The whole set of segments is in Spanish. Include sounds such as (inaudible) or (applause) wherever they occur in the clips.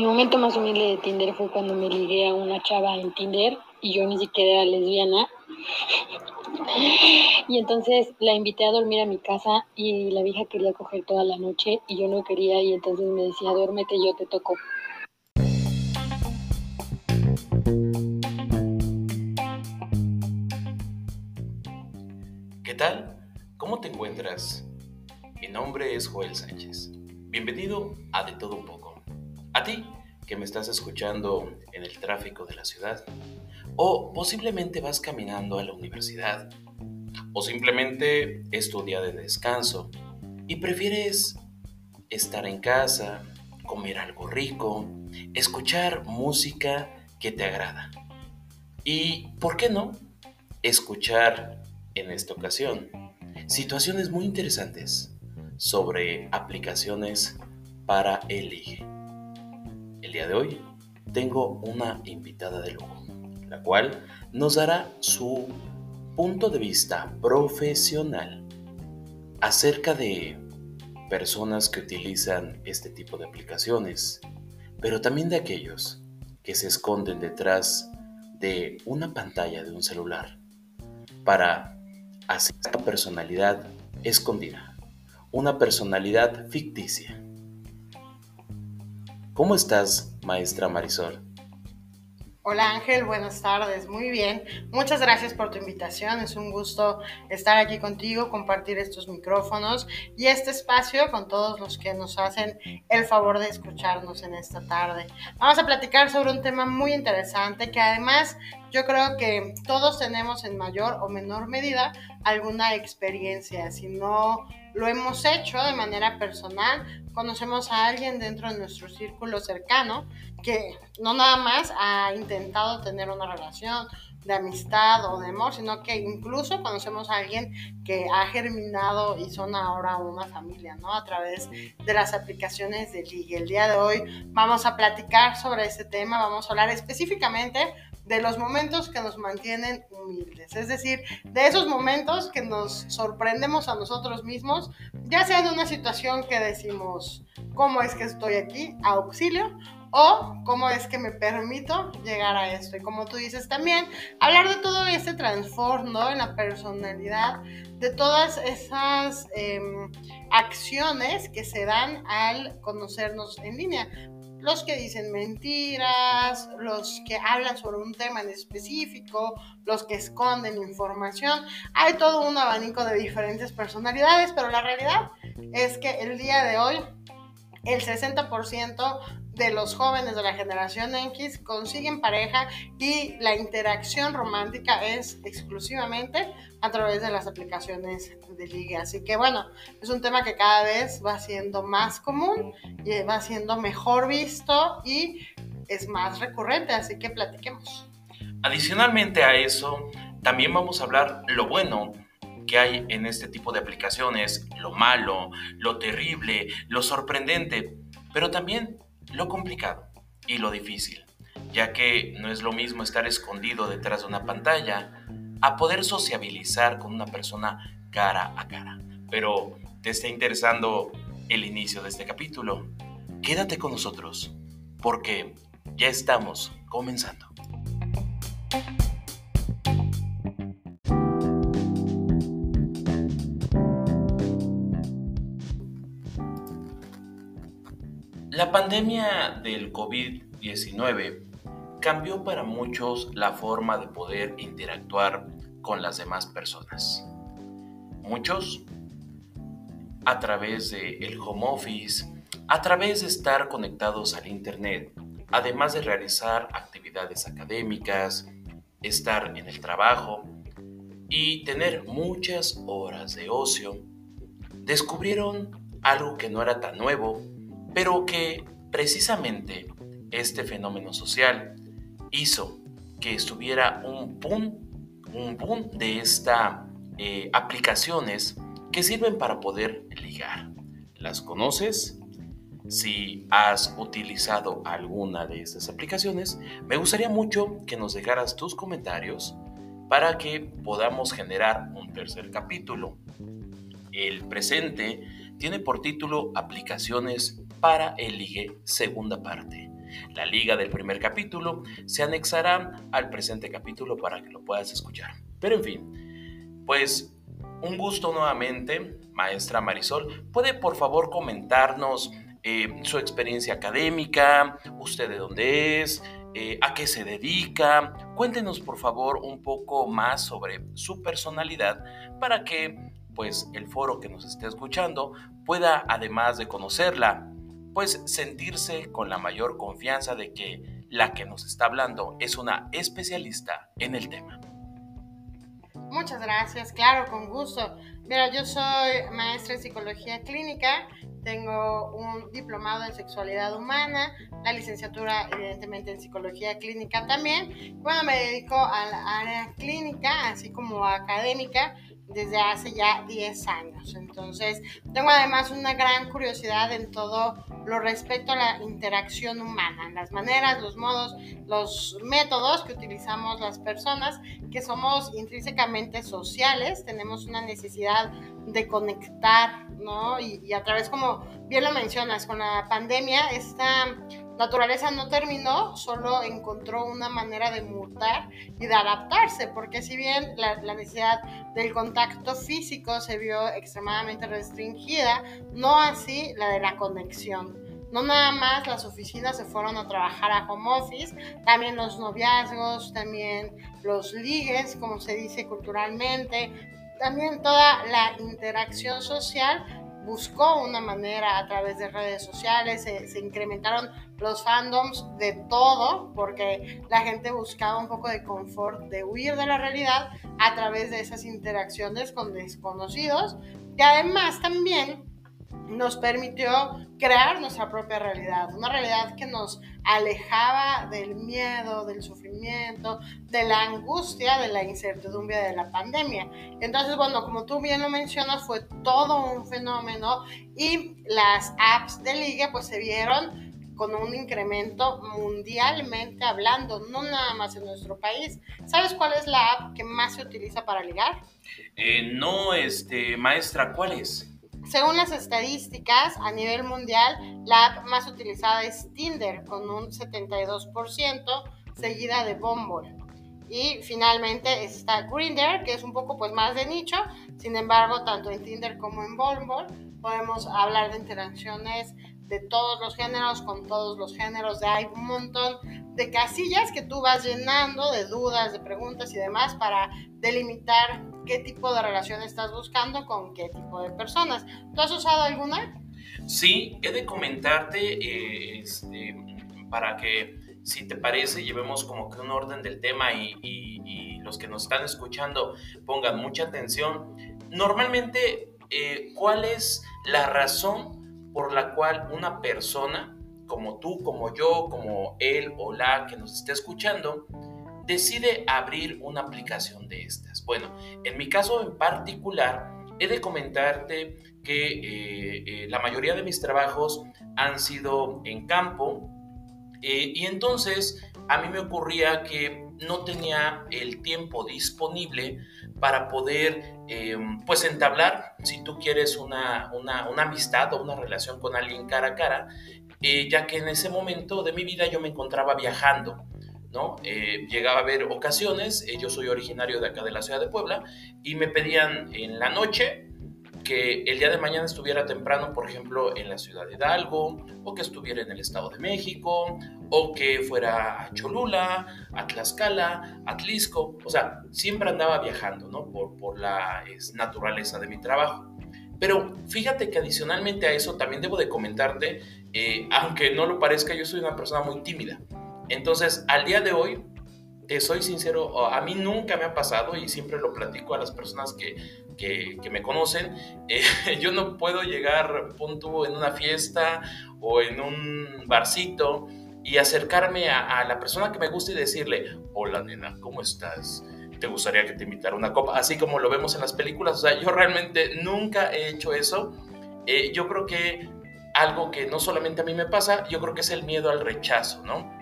Mi momento más humilde de Tinder fue cuando me ligué a una chava en Tinder y yo ni siquiera era lesbiana. Y entonces la invité a dormir a mi casa y la vieja quería coger toda la noche y yo no quería y entonces me decía, duérmete, yo te toco. ¿Qué tal? ¿Cómo te encuentras? Mi nombre es Joel Sánchez. Bienvenido a De Todo Un poco. A ti que me estás escuchando en el tráfico de la ciudad, o posiblemente vas caminando a la universidad, o simplemente es tu día de descanso y prefieres estar en casa, comer algo rico, escuchar música que te agrada. Y, ¿por qué no? Escuchar en esta ocasión situaciones muy interesantes sobre aplicaciones para el ligue. El día de hoy tengo una invitada de lujo, la cual nos dará su punto de vista profesional acerca de personas que utilizan este tipo de aplicaciones, pero también de aquellos que se esconden detrás de una pantalla de un celular para hacer esta personalidad escondida, una personalidad ficticia. ¿Cómo estás, maestra Marisol? Hola Ángel, buenas tardes, muy bien. Muchas gracias por tu invitación, es un gusto estar aquí contigo, compartir estos micrófonos y este espacio con todos los que nos hacen el favor de escucharnos en esta tarde. Vamos a platicar sobre un tema muy interesante que además yo creo que todos tenemos en mayor o menor medida alguna experiencia, si no lo hemos hecho de manera personal, conocemos a alguien dentro de nuestro círculo cercano que no nada más ha intentado tener una relación de amistad o de amor, sino que incluso conocemos a alguien que ha germinado y son ahora una familia, ¿no? A través de las aplicaciones de ligue. El día de hoy vamos a platicar sobre este tema, vamos a hablar específicamente de los momentos que nos mantienen humildes, es decir, de esos momentos que nos sorprendemos a nosotros mismos, ya sea en una situación que decimos, ¿cómo es que estoy aquí? Auxilio, o cómo es que me permito llegar a esto. Y como tú dices también, hablar de todo este transformo en la personalidad, de todas esas em, acciones que se dan al conocernos en línea los que dicen mentiras, los que hablan sobre un tema en específico, los que esconden información. Hay todo un abanico de diferentes personalidades, pero la realidad es que el día de hoy el 60% de los jóvenes de la generación X consiguen pareja y la interacción romántica es exclusivamente a través de las aplicaciones de ligue. Así que bueno, es un tema que cada vez va siendo más común y va siendo mejor visto y es más recurrente, así que platiquemos. Adicionalmente a eso, también vamos a hablar lo bueno que hay en este tipo de aplicaciones, lo malo, lo terrible, lo sorprendente, pero también lo complicado y lo difícil, ya que no es lo mismo estar escondido detrás de una pantalla a poder sociabilizar con una persona cara a cara. Pero te está interesando el inicio de este capítulo, quédate con nosotros, porque ya estamos comenzando. La pandemia del COVID-19 cambió para muchos la forma de poder interactuar con las demás personas. Muchos a través del el home office, a través de estar conectados al Internet, además de realizar actividades académicas, estar en el trabajo y tener muchas horas de ocio, descubrieron algo que no era tan nuevo, pero que precisamente este fenómeno social hizo que estuviera un boom, un boom de estas eh, aplicaciones que sirven para poder ligar. ¿Las conoces? Si has utilizado alguna de estas aplicaciones, me gustaría mucho que nos dejaras tus comentarios para que podamos generar un tercer capítulo. El presente tiene por título Aplicaciones para el ligue segunda parte. La liga del primer capítulo se anexará al presente capítulo para que lo puedas escuchar. Pero en fin, pues un gusto nuevamente, maestra Marisol. ¿Puede por favor comentarnos eh, su experiencia académica, usted de dónde es, eh, a qué se dedica? Cuéntenos por favor un poco más sobre su personalidad para que pues el foro que nos esté escuchando pueda además de conocerla, pues sentirse con la mayor confianza de que la que nos está hablando es una especialista en el tema. Muchas gracias, claro, con gusto. Mira, yo soy maestra en psicología clínica, tengo un diplomado en sexualidad humana, la licenciatura evidentemente en psicología clínica también. Bueno, me dedico al área clínica, así como académica desde hace ya 10 años. Entonces, tengo además una gran curiosidad en todo lo respecto a la interacción humana, las maneras, los modos, los métodos que utilizamos las personas, que somos intrínsecamente sociales, tenemos una necesidad de conectar, ¿no? Y, y a través, como bien lo mencionas, con la pandemia, esta naturaleza no terminó, solo encontró una manera de mutar y de adaptarse, porque si bien la, necesidad del contacto físico se vio extremadamente restringida, no así la de la conexión. No nada más las oficinas se fueron a trabajar a home office, también los noviazgos, también los ligues, como se dice culturalmente, también toda la interacción social buscó una manera a través de redes sociales, se, incrementaron los fandoms de todo, porque la gente buscaba un poco de confort, de huir de la realidad a través de esas interacciones con desconocidos, que además también nos permitió crear nuestra propia realidad, una realidad que nos alejaba del miedo, del sufrimiento, de la angustia, de la incertidumbre de la pandemia. Entonces, bueno, como tú bien lo mencionas, fue todo un fenómeno y las apps de ligue pues se vieron con un incremento mundialmente hablando, no nada más en nuestro país. ¿Sabes cuál es la app que más se utiliza para ligar? Eh, no, este, maestra, ¿cuál es? Según las estadísticas a nivel mundial, la app más utilizada es Tinder con un 72%, seguida de Bumble. Y finalmente está Grindr, que es un poco pues más de nicho. Sin embargo, tanto en Tinder como en Bumble podemos hablar de interacciones de todos los géneros, con todos los géneros, hay un montón de casillas que tú vas llenando de dudas, de preguntas y demás para delimitar qué tipo de relación estás buscando con qué tipo de personas. ¿Tú has usado alguna? Sí, he de comentarte eh, este, para que, si te parece, llevemos como que un orden del tema y, y, los que nos están escuchando pongan mucha atención. Normalmente, eh, ¿cuál es la razón por la cual una persona, como tú, como yo, como él o la que nos esté escuchando, decide abrir una aplicación de estas. Bueno, en mi caso en particular, he de comentarte que eh, eh, la mayoría de mis trabajos han sido en campo eh, y entonces a mí me ocurría que no tenía el tiempo disponible para poder em, pues entablar, si tú quieres, una, una, amistad o una relación con alguien cara a cara, eh, ya que en ese momento de mi vida yo me encontraba viajando. ¿no? Eh, llegaba a haber ocasiones, eh, yo soy originario de acá de la ciudad de Puebla, y me pedían en la noche que el día de mañana estuviera temprano, por ejemplo, en la ciudad de Hidalgo, o que estuviera en el Estado de México, o que fuera a Cholula, a Tlaxcala, a Tlisco, o sea, siempre andaba viajando, ¿no? Por, por la naturaleza de mi trabajo. Pero fíjate que adicionalmente a eso también debo de comentarte, eh, aunque no lo parezca, yo soy una persona muy tímida. Entonces, al día de hoy, te soy sincero, a mí nunca me ha pasado y siempre lo platico a las personas que, que, me conocen, (laughs) eh, yo no puedo llegar punto en una fiesta o en un barcito y acercarme a, la persona que me gusta y decirle, hola nena, ¿cómo estás? ¿Te gustaría que te invitara una copa? Así como lo vemos en las películas, o sea, yo realmente nunca he hecho eso. Eh, yo creo que algo que no solamente a mí me pasa, yo creo que es el miedo al rechazo, ¿no?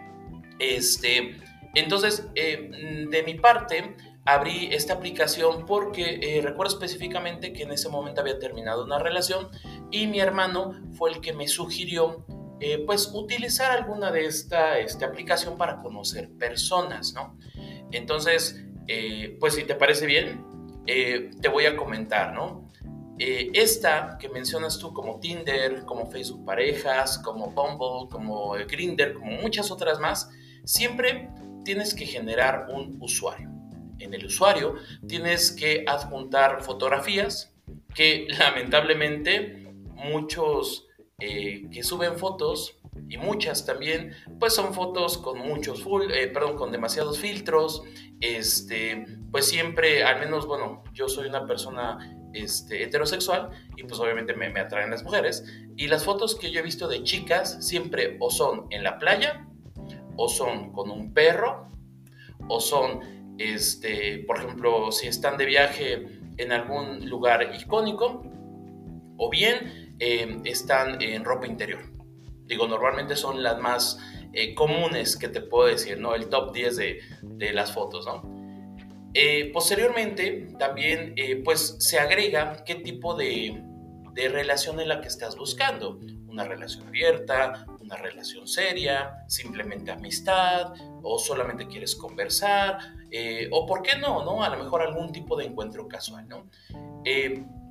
Este, entonces, eh, de mi parte, abrí esta aplicación porque eh, recuerdo específicamente que en ese momento había terminado una relación y mi hermano fue el que me sugirió eh, pues utilizar alguna de esta, esta aplicación para conocer personas, ¿no? Entonces, eh, pues si te parece bien, eh, te voy a comentar, ¿no? esta que mencionas tú como Tinder, como Facebook Parejas, como Bumble, como Grinder, como muchas otras más, siempre tienes que generar un usuario. En el usuario tienes que adjuntar fotografías que (laughs) lamentablemente muchos eh, que suben fotos y muchas también, pues son fotos con muchos full, eh, perdón, con demasiados filtros, este, pues siempre, al menos, bueno, yo soy una persona este, heterosexual y pues obviamente me, me atraen las mujeres y las fotos que yo he visto de chicas siempre o son en la playa o son con un perro o son, este, por ejemplo, si están de viaje en algún lugar icónico o bien Em, están en ropa interior. Digo, normalmente son las más eh, comunes que te puedo decir, ¿no? El top 10 de, de las fotos, ¿no? Eh, posteriormente, también, eh, pues, se agrega qué tipo de, de relación es la que estás buscando. Una relación abierta, una relación seria, simplemente amistad, o solamente quieres conversar, o por qué no, ¿no? A lo mejor algún tipo de encuentro casual, ¿no?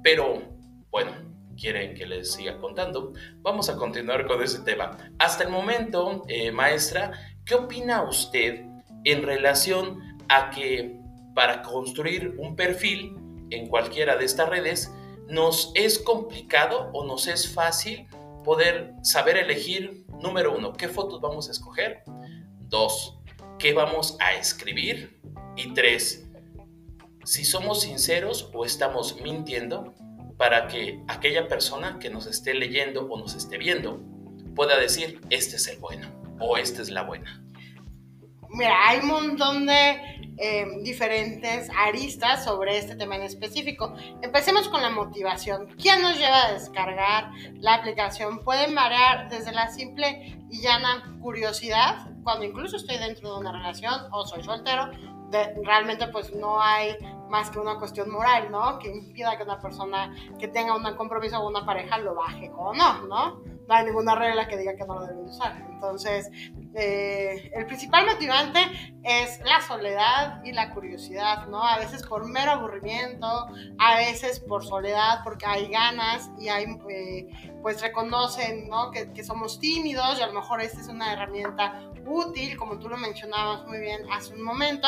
pero, bueno, quieren que les siga contando, vamos a continuar con ese tema. Hasta el momento, eh, maestra, ¿qué opina usted en relación a que para construir un perfil en cualquiera de estas redes nos es complicado o nos es fácil poder saber elegir, número uno, qué fotos vamos a escoger, dos, qué vamos a escribir y tres, si somos sinceros o estamos mintiendo para que aquella persona que nos esté leyendo o nos esté viendo pueda decir, este es el bueno o esta es la buena. Mira, hay un montón de eh, diferentes aristas sobre este tema en específico. Empecemos con la motivación. ¿Quién nos lleva a descargar la aplicación? Pueden variar desde la simple y llana curiosidad, cuando incluso estoy dentro de una relación o soy soltero, realmente pues no hay más que una cuestión moral, ¿no? Que impida que una persona que tenga un compromiso con una pareja lo baje o no, ¿no? No hay ninguna regla que diga que no lo deben usar. Entonces, eh, el principal motivante es la soledad y la curiosidad, ¿no? A veces por mero aburrimiento, a veces por soledad, porque hay ganas y hay, eh, pues reconocen, ¿no? Que, somos tímidos y a lo mejor esta es una herramienta útil, como tú lo mencionabas muy bien hace un momento,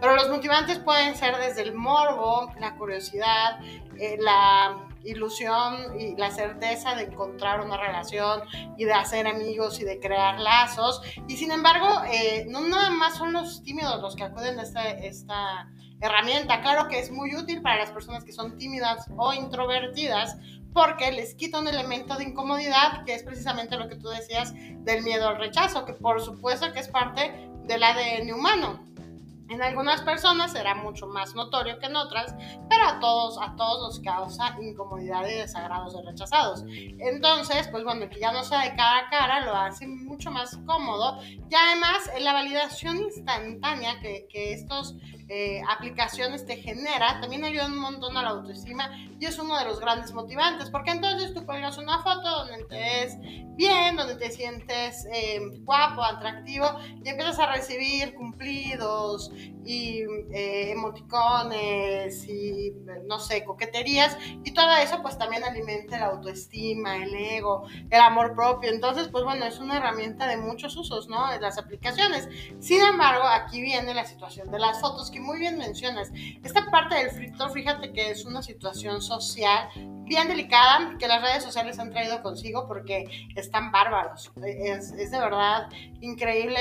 pero los motivantes pueden ser desde el morbo, la curiosidad, eh, la ilusión y la certeza de encontrar una relación y de hacer amigos y de crear lazos. Y sin embargo, eh, no nada más son los tímidos los que acuden a esta, esta herramienta. Claro que es muy útil para las personas que son tímidas o introvertidas, porque les quita un elemento de incomodidad, que es precisamente lo que tú decías del miedo al rechazo, que por supuesto que es parte del ADN humano. En algunas personas será mucho más notorio que en otras, pero a todos, a todos nos causa incomodidad y desagrados de rechazados. Entonces, pues bueno, que ya no sea de cara a cara lo hace mucho más cómodo y además la validación instantánea que, que estos eh, aplicaciones te genera, también ayuda un montón a la autoestima y es uno de los grandes motivantes, porque entonces tú cuelgas una foto donde te ves bien, donde te sientes eh, guapo, atractivo y empiezas a recibir cumplidos y eh, emoticones y no sé, coqueterías y todo eso pues también alimenta la autoestima, el ego, el amor propio. Entonces pues bueno, es una herramienta de muchos usos, ¿no? De las aplicaciones. Sin embargo, aquí viene la situación de las fotos que muy bien mencionas. Esta parte del frito, fíjate que es una situación social bien delicada que las redes sociales han traído consigo porque están bárbaros. Es, es de verdad increíble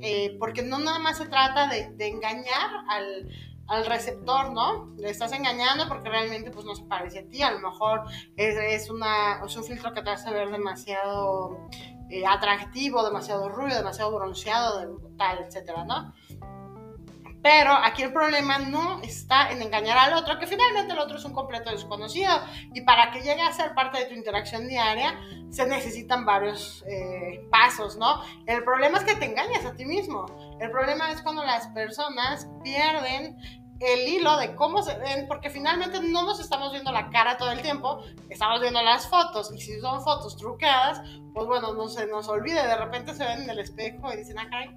eh, porque no nada más se trata de, de engañar al, al, receptor, ¿no? Le estás engañando porque realmente pues no se parece a ti. A lo mejor es, es, una, es un filtro que te hace ver demasiado eh, atractivo, demasiado rubio, demasiado bronceado, tal, etcétera, ¿no? Pero aquí el problema no está en engañar al otro, que finalmente el otro es un completo desconocido. Y para que llegue a ser parte de tu interacción diaria, se necesitan varios eh, pasos, ¿no? El problema es que te engañas a ti mismo. El problema es cuando las personas pierden el hilo de cómo se ven, porque finalmente no nos estamos viendo la cara todo el tiempo, estamos viendo las fotos, y si son fotos truqueadas, pues bueno, no se nos olvide, de repente se ven en el espejo y dicen, ah, caray,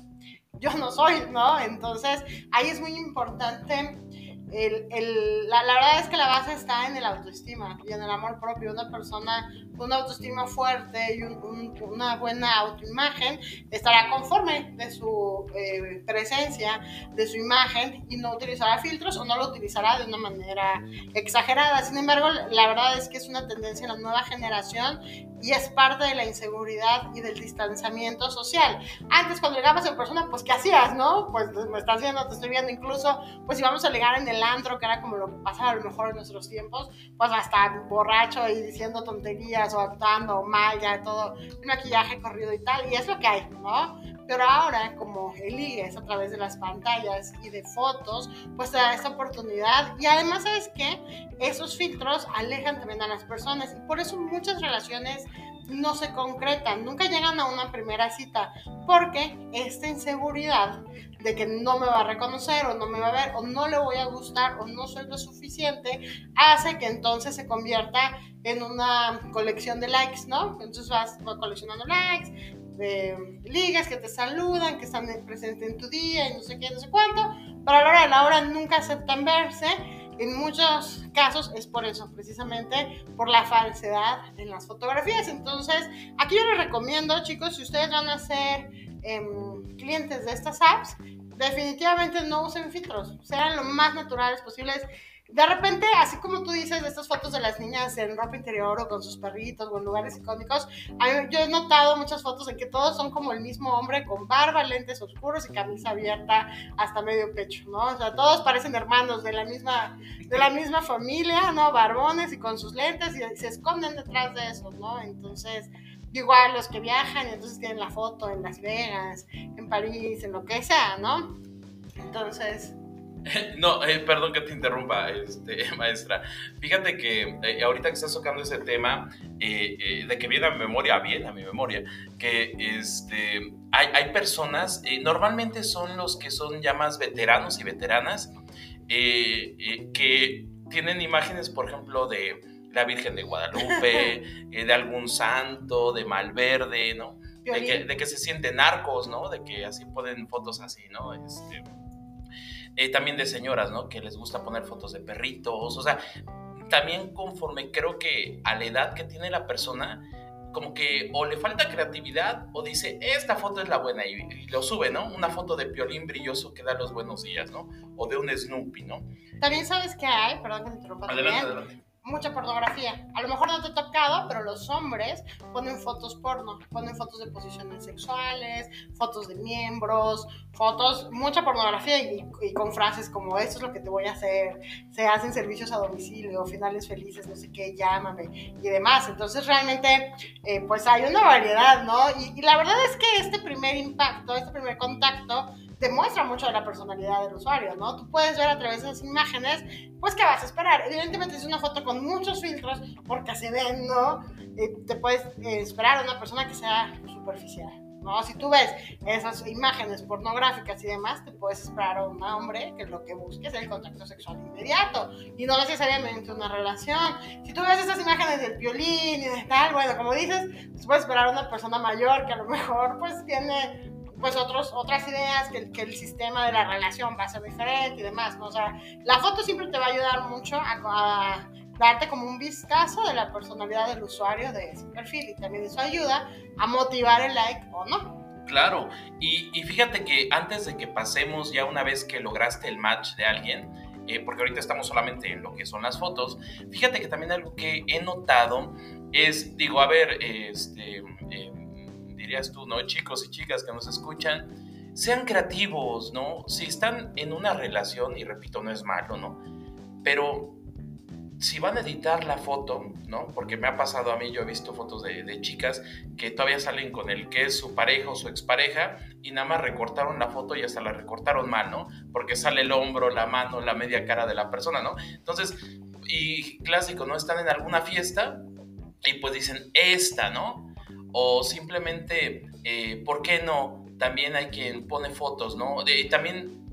yo no soy, ¿no? Entonces, ahí es muy importante el, el, la, verdad es que la base está en el autoestima y en el amor propio. Una persona una autoestima fuerte y un, un, una buena autoimagen estará conforme de su eh, presencia, de su imagen y no utilizará filtros o no lo utilizará de una manera exagerada. Sin embargo, la verdad es que es una tendencia en la nueva generación y es parte de la inseguridad y del distanciamiento social. Antes cuando llegabas en persona, pues ¿qué hacías, no? Pues me estás viendo, te estoy viendo, incluso pues si vamos a llegar en el antro, que era como lo que pasaba a lo mejor en nuestros tiempos, pues hasta borracho y diciendo tonterías o actuando mal, todo el maquillaje corrido y tal, y es lo que hay, ¿no? Pero ahora, como el ligue es a través de las pantallas y de fotos, pues te da esta oportunidad. Y además, ¿sabes qué? Esos filtros alejan también a las personas. Y por eso muchas relaciones no se concretan, nunca llegan a una primera cita, porque esta inseguridad de que no me va a reconocer o no me va a ver o no le voy a gustar o no soy lo suficiente, hace que entonces se convierta en una colección de likes, ¿no? Entonces vas coleccionando likes, de ligas que te saludan, que están presentes en tu día y no sé qué, no sé cuánto, pero a la hora de la hora nunca aceptan verse. En muchos casos es por eso, precisamente por la falsedad en las fotografías. Entonces, aquí yo les recomiendo, chicos, si ustedes van a ser em, clientes de estas apps, definitivamente no usen filtros, sean lo más naturales posibles de repente, así como tú dices estas fotos de las niñas en ropa interior o con sus perritos o en lugares icónicos, yo he notado muchas fotos en que todos son como el mismo hombre con barba, lentes oscuros y camisa abierta hasta medio pecho, ¿no? O sea, todos parecen hermanos de la misma, de la misma familia, ¿no? Barbones y con sus lentes y se esconden detrás de eso, ¿no? Entonces, igual los que viajan y entonces tienen la foto en Las Vegas, en París, en lo que sea, ¿no? Entonces, (laughs) No, eh, perdón que te interrumpa, este, (laughs) maestra. Fíjate que eh, ahorita que estás tocando ese tema, eh, de que viene a mi memoria, bien a mi memoria, que este, hay, hay personas, normalmente son los que son ya más veteranos y veteranas, que tienen imágenes, por ejemplo, de la Virgen de Guadalupe, (laughs) de algún santo, de Malverde, ¿no? De que, de que, se sienten narcos, ¿no? De que así ponen fotos así, ¿no? Este, eh, también de señoras, ¿no? Que les gusta poner fotos de perritos, o sea, también conforme creo que a la edad que tiene la persona, como que o le falta creatividad o dice, esta foto es la buena y, lo sube, ¿no? Una foto de piolín brilloso que da los buenos días, ¿no? O de un Snoopy, ¿no? También sabes que hay, perdón que te interrumpa. Adelante, adelante mucha pornografía. A lo mejor no te ha tocado, pero los hombres ponen fotos porno, ponen fotos de posiciones sexuales, fotos de miembros, fotos, mucha pornografía y, con frases como esto es lo que te voy a hacer, se hacen servicios a domicilio, finales felices, no sé qué, llámame y demás. Entonces realmente eh, pues hay una variedad, ¿no? Y, y la verdad es que este primer impacto, este primer contacto, demuestra mucho de la personalidad del usuario, ¿no? Tú puedes ver a través de esas imágenes, pues, ¿qué vas a esperar? Evidentemente es una foto con muchos filtros, porque se ven, ¿no? Eh, te puedes eh, esperar a una persona que sea superficial. ¿no? Si tú ves esas imágenes pornográficas y demás, te puedes esperar a un hombre que lo que busque es el contacto sexual inmediato y no necesariamente una relación. Si tú ves esas imágenes del violín y de tal, bueno, como dices, pues puedes esperar a una persona mayor que a lo mejor pues tiene pues otros, otras ideas, que, que, el sistema de la relación va a ser diferente y demás. O sea, la foto siempre te va a ayudar mucho a, darte como un vistazo de la personalidad del usuario de ese perfil y también eso ayuda a motivar el like o no. Claro, y, y fíjate que antes de que pasemos ya una vez que lograste el match de alguien, eh, porque ahorita estamos solamente en lo que son las fotos, fíjate que también algo que he notado es, digo, a ver, este... Eh, dirías tú, ¿no? Chicos y chicas que nos escuchan, sean creativos, ¿no? Si están en una relación, y repito, no es malo, ¿no? Pero si van a editar la foto, ¿no? Porque me ha pasado a mí, yo he visto fotos de, chicas que todavía salen con el que es su pareja o su expareja y nada más recortaron la foto y hasta la recortaron mal, ¿no? Porque sale el hombro, la mano, la media cara de la persona, ¿no? Entonces, y clásico, ¿no? Están en alguna fiesta y pues dicen esta, ¿no? O simplemente, eh, ¿por qué no? también hay quien pone fotos, ¿no? También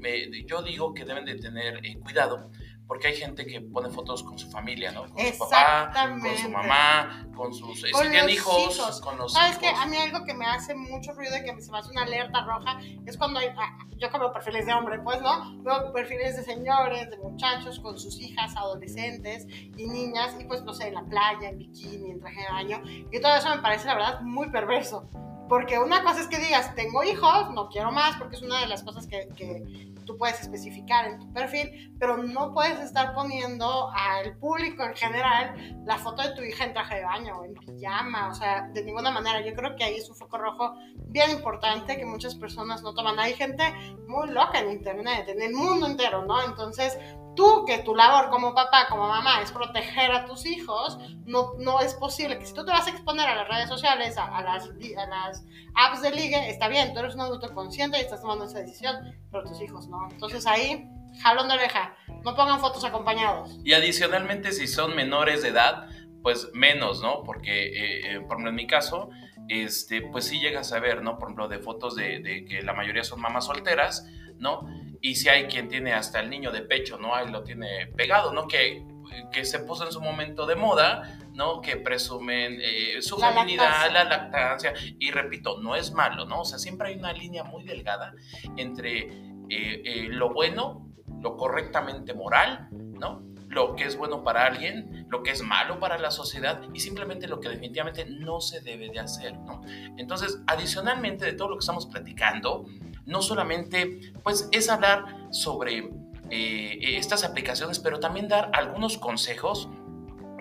yo digo que deben de tener eh, cuidado porque hay gente que pone fotos con su familia, ¿no? Con su papá, con su mamá, con sus con si hijos, con los ¿Sabes que A mí algo que me hace mucho ruido y que se me hace una alerta roja es cuando hay, ah, yo como perfiles de hombre, pues, ¿no? Veo perfiles de señores, de muchachos con sus hijas, adolescentes y niñas, y pues, no sé, en la playa, en bikini, en traje de baño, y todo eso me parece, la verdad, muy perverso. Porque una cosa es que digas, tengo hijos, no quiero más, porque es una de las cosas que, que tú puedes especificar en tu perfil, pero no puedes estar poniendo al público en general la foto de tu hija en traje de baño o en pijama, o sea, de ninguna manera. Yo creo que ahí es un foco rojo bien importante que muchas personas no toman. Hay gente muy loca en Internet, en el mundo entero, ¿no? Entonces, tú, que tu labor como papá, como mamá, es proteger a tus hijos, no, no es posible que si tú te vas a exponer a las redes sociales, a, las, a las apps de ligue, está bien, tú eres un adulto consciente y estás tomando esa decisión, pero tus hijos no. Entonces ahí, jalón de oreja, no pongan fotos acompañados. Y adicionalmente, si son menores de edad, pues menos, ¿no? Porque, eh, eh, por ejemplo, en mi caso, este, pues sí llegas a ver, ¿no? Por ejemplo, de fotos de, de que la mayoría son mamás solteras, ¿no? y si hay quien tiene hasta el niño de pecho, ¿no? Ahí lo tiene pegado, ¿no? Que, que se puso en su momento de moda, ¿no? Que presumen eh, su feminidad, la lactancia. Y repito, no es malo, ¿no? O sea, siempre hay una línea muy delgada entre eh, eh, lo bueno, lo correctamente moral, ¿no? Lo que es bueno para alguien, lo que es malo para la sociedad y simplemente lo que definitivamente no se debe de hacer, ¿no? Entonces, adicionalmente de todo lo que estamos platicando, no solamente pues es hablar sobre eh, estas aplicaciones, pero también dar algunos consejos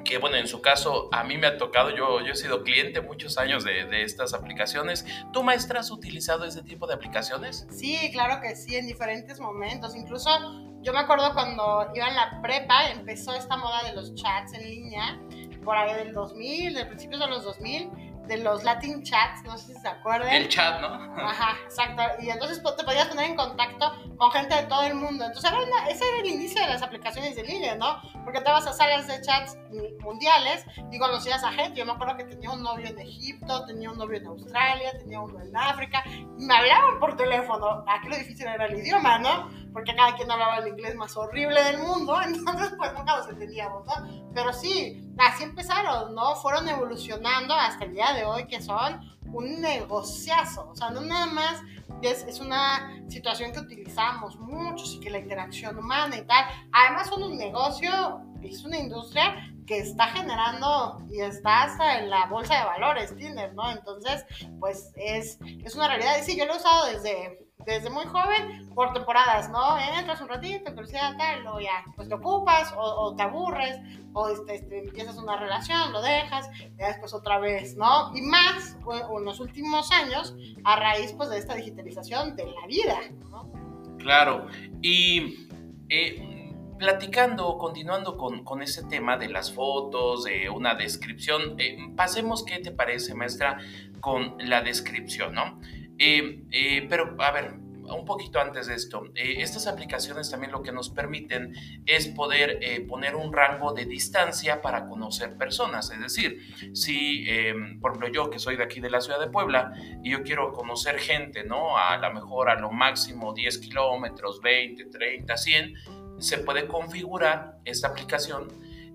que bueno, en su caso a mí me ha tocado, yo, yo he sido cliente muchos años de, de, estas aplicaciones. ¿Tu maestra has utilizado ese tipo de aplicaciones? Sí, claro que sí, en diferentes momentos. Incluso yo me acuerdo cuando iba en la prepa, empezó esta moda de los chats en línea, por ahí del 2000, de principios de los 2000 de los Latin chats, no sé si se acuerdan. El chat, ¿no? Ajá, exacto. Y entonces pues, te podías poner en contacto con gente de todo el mundo. Entonces era ese era el inicio de las aplicaciones de línea, ¿no? Porque te vas a salas de chats mundiales y conocías a gente. Yo me acuerdo que tenía un novio en Egipto, tenía un novio en Australia, tenía uno en África. Y me hablaban por teléfono. Aquí lo difícil era el idioma, ¿no? Porque cada quien hablaba el inglés más horrible del mundo. (laughs) Entonces pues nunca los entendíamos, ¿no? Pero sí, así empezaron, ¿no? Fueron evolucionando hasta el día de hoy que son un negociazo. O sea, no nada más es, es, una situación que utilizamos muchos y que la interacción humana y tal. Además son un negocio, es una industria que está generando y está hasta en la bolsa de valores, Tinder, ¿no? Entonces, pues es, es una realidad. Y sí, yo lo he usado desde desde muy joven por temporadas, ¿no? Entras un ratito, curiosidad, tal, luego ya, pues te ocupas o, te aburres o este, este, empiezas una relación, lo dejas, y después otra vez, ¿no? Y más en los últimos años a raíz, pues, de esta digitalización de la vida, ¿no? Claro, y eh, platicando, continuando con, con ese tema de las fotos, de una descripción, eh, pasemos, ¿qué te parece, maestra, con la descripción, ¿no? Eh, eh, pero, a ver, un poquito antes de esto, eh, estas aplicaciones también lo que nos permiten es poder poner un rango de distancia para conocer personas. Es decir, si, por ejemplo, yo que soy de aquí de la ciudad de Puebla y yo quiero conocer gente, ¿no? A lo mejor a lo máximo 10 kilómetros, 20, 30, 100, se puede configurar esta aplicación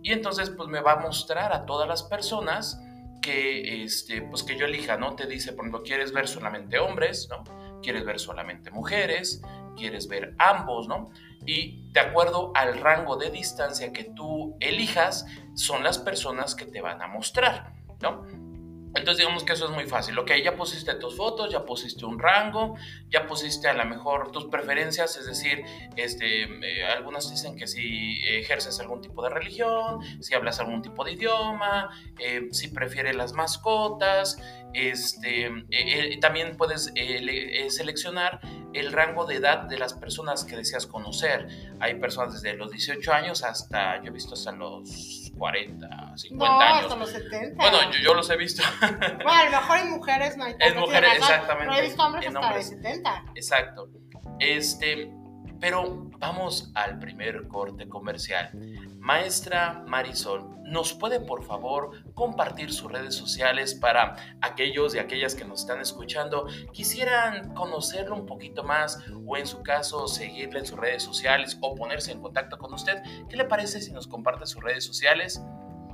y entonces pues me va a mostrar a todas las personas que, este, pues que yo elija, ¿no? Te dice, por ejemplo, ¿quieres ver solamente hombres, ¿no? ¿Quieres ver solamente mujeres? ¿Quieres ver ambos, ¿no? Y de acuerdo al rango de distancia que tú elijas, son las personas que te van a mostrar, ¿no? Entonces digamos que eso es muy fácil. Ok, ya pusiste tus fotos, ya pusiste un rango, ya pusiste a lo mejor tus preferencias, es decir, este, eh, algunas dicen que si ejerces algún tipo de religión, si hablas algún tipo de idioma, eh, si prefieres las mascotas, este, eh, también puedes seleccionar el rango de edad de las personas que deseas conocer. Hay personas desde los 18 años hasta, yo he visto hasta los 40, 50 años. hasta los 70. Bueno, yo, los he visto. (laughs) bueno, a lo mejor en mujeres no hay En mujeres, exactamente. Pero he visto hombres hasta de 70. Exacto. Este, pero vamos al primer corte comercial. Maestra Marisol, ¿nos puede por favor compartir sus redes sociales para aquellos y aquellas que nos están escuchando quisieran conocerlo un poquito más o en su caso seguirle en sus redes sociales o ponerse en contacto con usted? ¿Qué le parece si nos comparte sus redes sociales,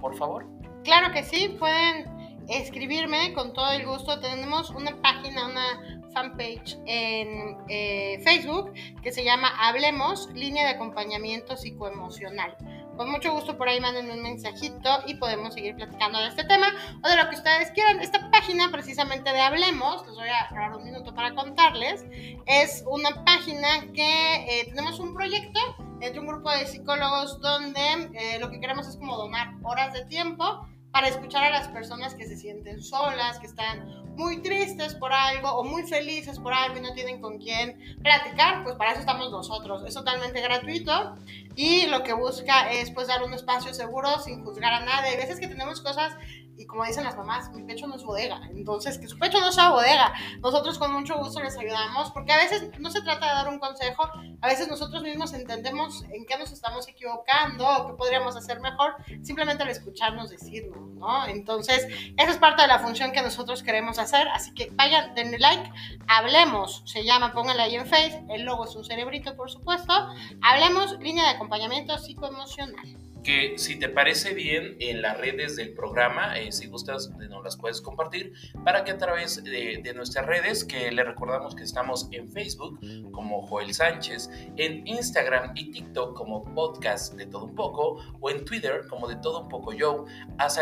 por favor? Claro que sí, pueden escribirme con todo el gusto. Tenemos una página, una fanpage en eh, Facebook que se llama Hablemos, línea de acompañamiento psicoemocional. Con mucho gusto por ahí manden un mensajito y podemos seguir platicando de este tema o de lo que ustedes quieran. Esta página precisamente de Hablemos, les voy a dar un minuto para contarles, es una página que eh, tenemos un proyecto entre un grupo de psicólogos donde eh, lo que queremos es como donar horas de tiempo para escuchar a las personas que se sienten solas, que están muy tristes por algo o muy felices por algo y no tienen con quién platicar, pues para eso estamos nosotros. Es totalmente gratuito y lo que busca es pues dar un espacio seguro sin juzgar a nadie. Hay veces que tenemos cosas y como dicen las mamás, mi pecho no es bodega. Entonces, que su pecho no sea bodega. Nosotros con mucho gusto les ayudamos, porque a veces no se trata de dar un consejo, a veces nosotros mismos entendemos en qué nos estamos equivocando o qué podríamos hacer mejor, simplemente al escucharnos decirlo, ¿no? Entonces, esa es parte de la función que nosotros queremos hacer, así que vayan, denle like, hablemos, se llama, pónganle ahí en Face, el logo es un cerebrito, por supuesto, hablemos, línea de acompañamiento psicoemocional que si te parece bien en las redes del programa, eh, si gustas, nos las puedes compartir para que a través de, nuestras redes, que le recordamos que estamos en Facebook como Joel Sánchez, en Instagram y TikTok como podcast de todo un poco, o en Twitter como de todo un poco yo,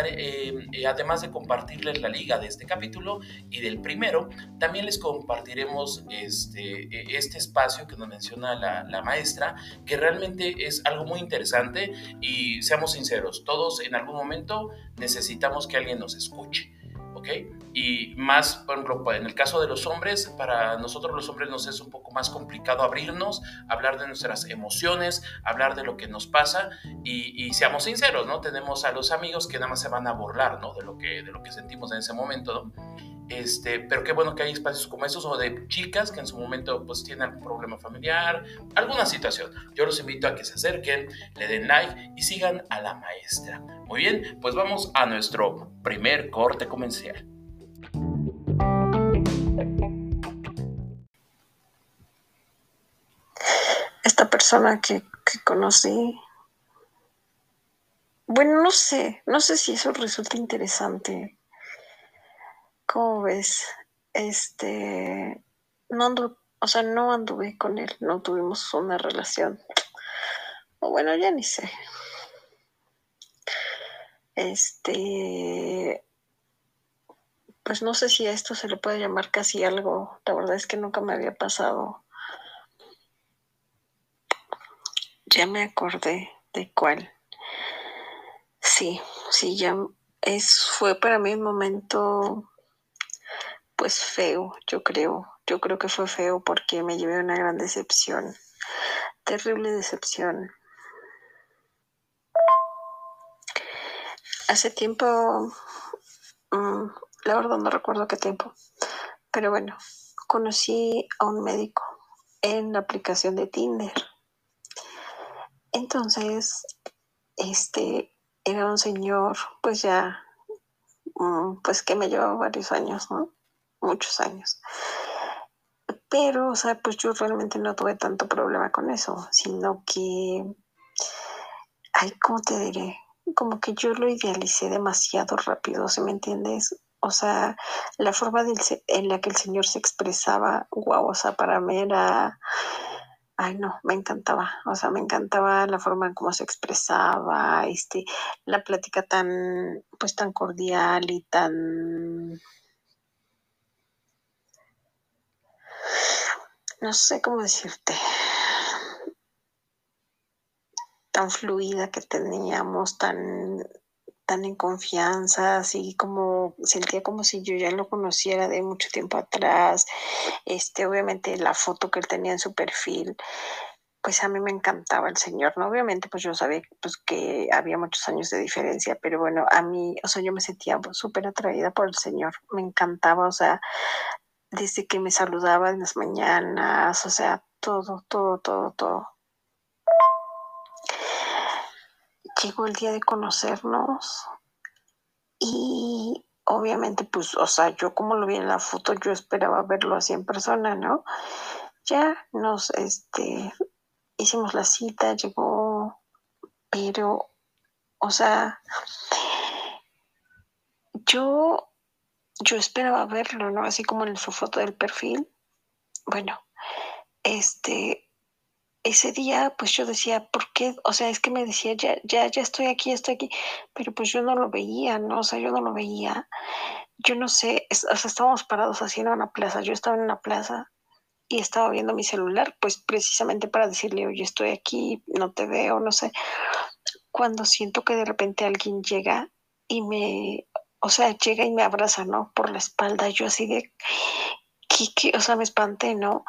eh, eh, además de compartirles la liga de este capítulo y del primero, también les compartiremos este, este espacio que nos menciona la, la maestra, que realmente es algo muy interesante y seamos sinceros, todos en algún momento necesitamos que alguien nos escuche. ¿ok? Y más, por ejemplo, en el caso de los hombres, para nosotros los hombres nos es un poco más complicado abrirnos, hablar de nuestras emociones, hablar de lo que nos pasa y, y, seamos sinceros, ¿no? Tenemos a los amigos que nada más se van a burlar, ¿no? De lo que, de lo que sentimos en ese momento, ¿no? Este, pero qué bueno que hay espacios como estos o de chicas que en su momento pues tienen algún problema familiar, alguna situación. Yo los invito a que se acerquen, le den like y sigan a la maestra. Muy bien, pues vamos a nuestro primer corte comercial. Esta persona que, que conocí, bueno, no sé, no sé si eso resulta interesante ¿Cómo ves? Este, no ando, o sea, no anduve con él, no tuvimos una relación. O bueno, ya ni sé. Este, pues no sé si a esto se le puede llamar casi algo. La verdad es que nunca me había pasado. Ya me acordé de cuál. Sí, sí, ya es, fue para mí un momento pues feo, yo creo. Yo creo que fue feo porque me llevé una gran decepción. Terrible decepción. Hace tiempo, mm, la verdad no recuerdo qué tiempo, pero bueno, conocí a un médico en la aplicación de Tinder. Entonces, este era un señor, pues ya, mm, pues que me llevaba varios años, ¿no? Muchos años. Pero, o sea, pues yo realmente no tuve tanto problema con eso, sino que, ay, ¿cómo te diré? Como que yo lo idealicé demasiado rápido, ¿se me entiendes? O sea, la forma en la que el Señor se expresaba, wow, o sea, para mí era, ay no, me encantaba, o sea, me encantaba la forma en cómo se expresaba, este, la plática tan, pues tan cordial y tan no sé cómo decirte, tan fluida que teníamos, tan, tan en confianza, así como sentía como si yo ya lo conociera de mucho tiempo atrás. Este, obviamente la foto que él tenía en su perfil, pues a mí me encantaba el señor, ¿no? Obviamente pues yo sabía pues que había muchos años de diferencia, pero bueno, a mí, o sea, yo me sentía súper atraída por el señor, me encantaba, o sea, desde que me saludaba en las mañanas, o sea, todo, todo, todo, todo. llegó el día de conocernos y obviamente, pues, o sea, yo como lo vi en la foto, yo esperaba verlo así en persona, ¿no? Ya nos, este, hicimos la cita, llegó, pero, o sea, yo, yo esperaba verlo, ¿no? Así como en su foto del perfil. Bueno, este, ese día, pues yo decía, ¿por qué? O sea, es que me decía, ya, ya, ya estoy aquí, estoy aquí, pero pues yo no lo veía, ¿no? O sea, yo no lo veía. Yo no sé, o sea, estábamos parados así en una plaza, yo estaba en una plaza y estaba viendo mi celular, pues precisamente para decirle, oye, estoy aquí, no te veo, no sé. Cuando siento que de repente alguien llega y me, o sea, llega y me abraza, ¿no? Por la espalda, yo así de, ¿qué, qué? o sea, me espanté, ¿no?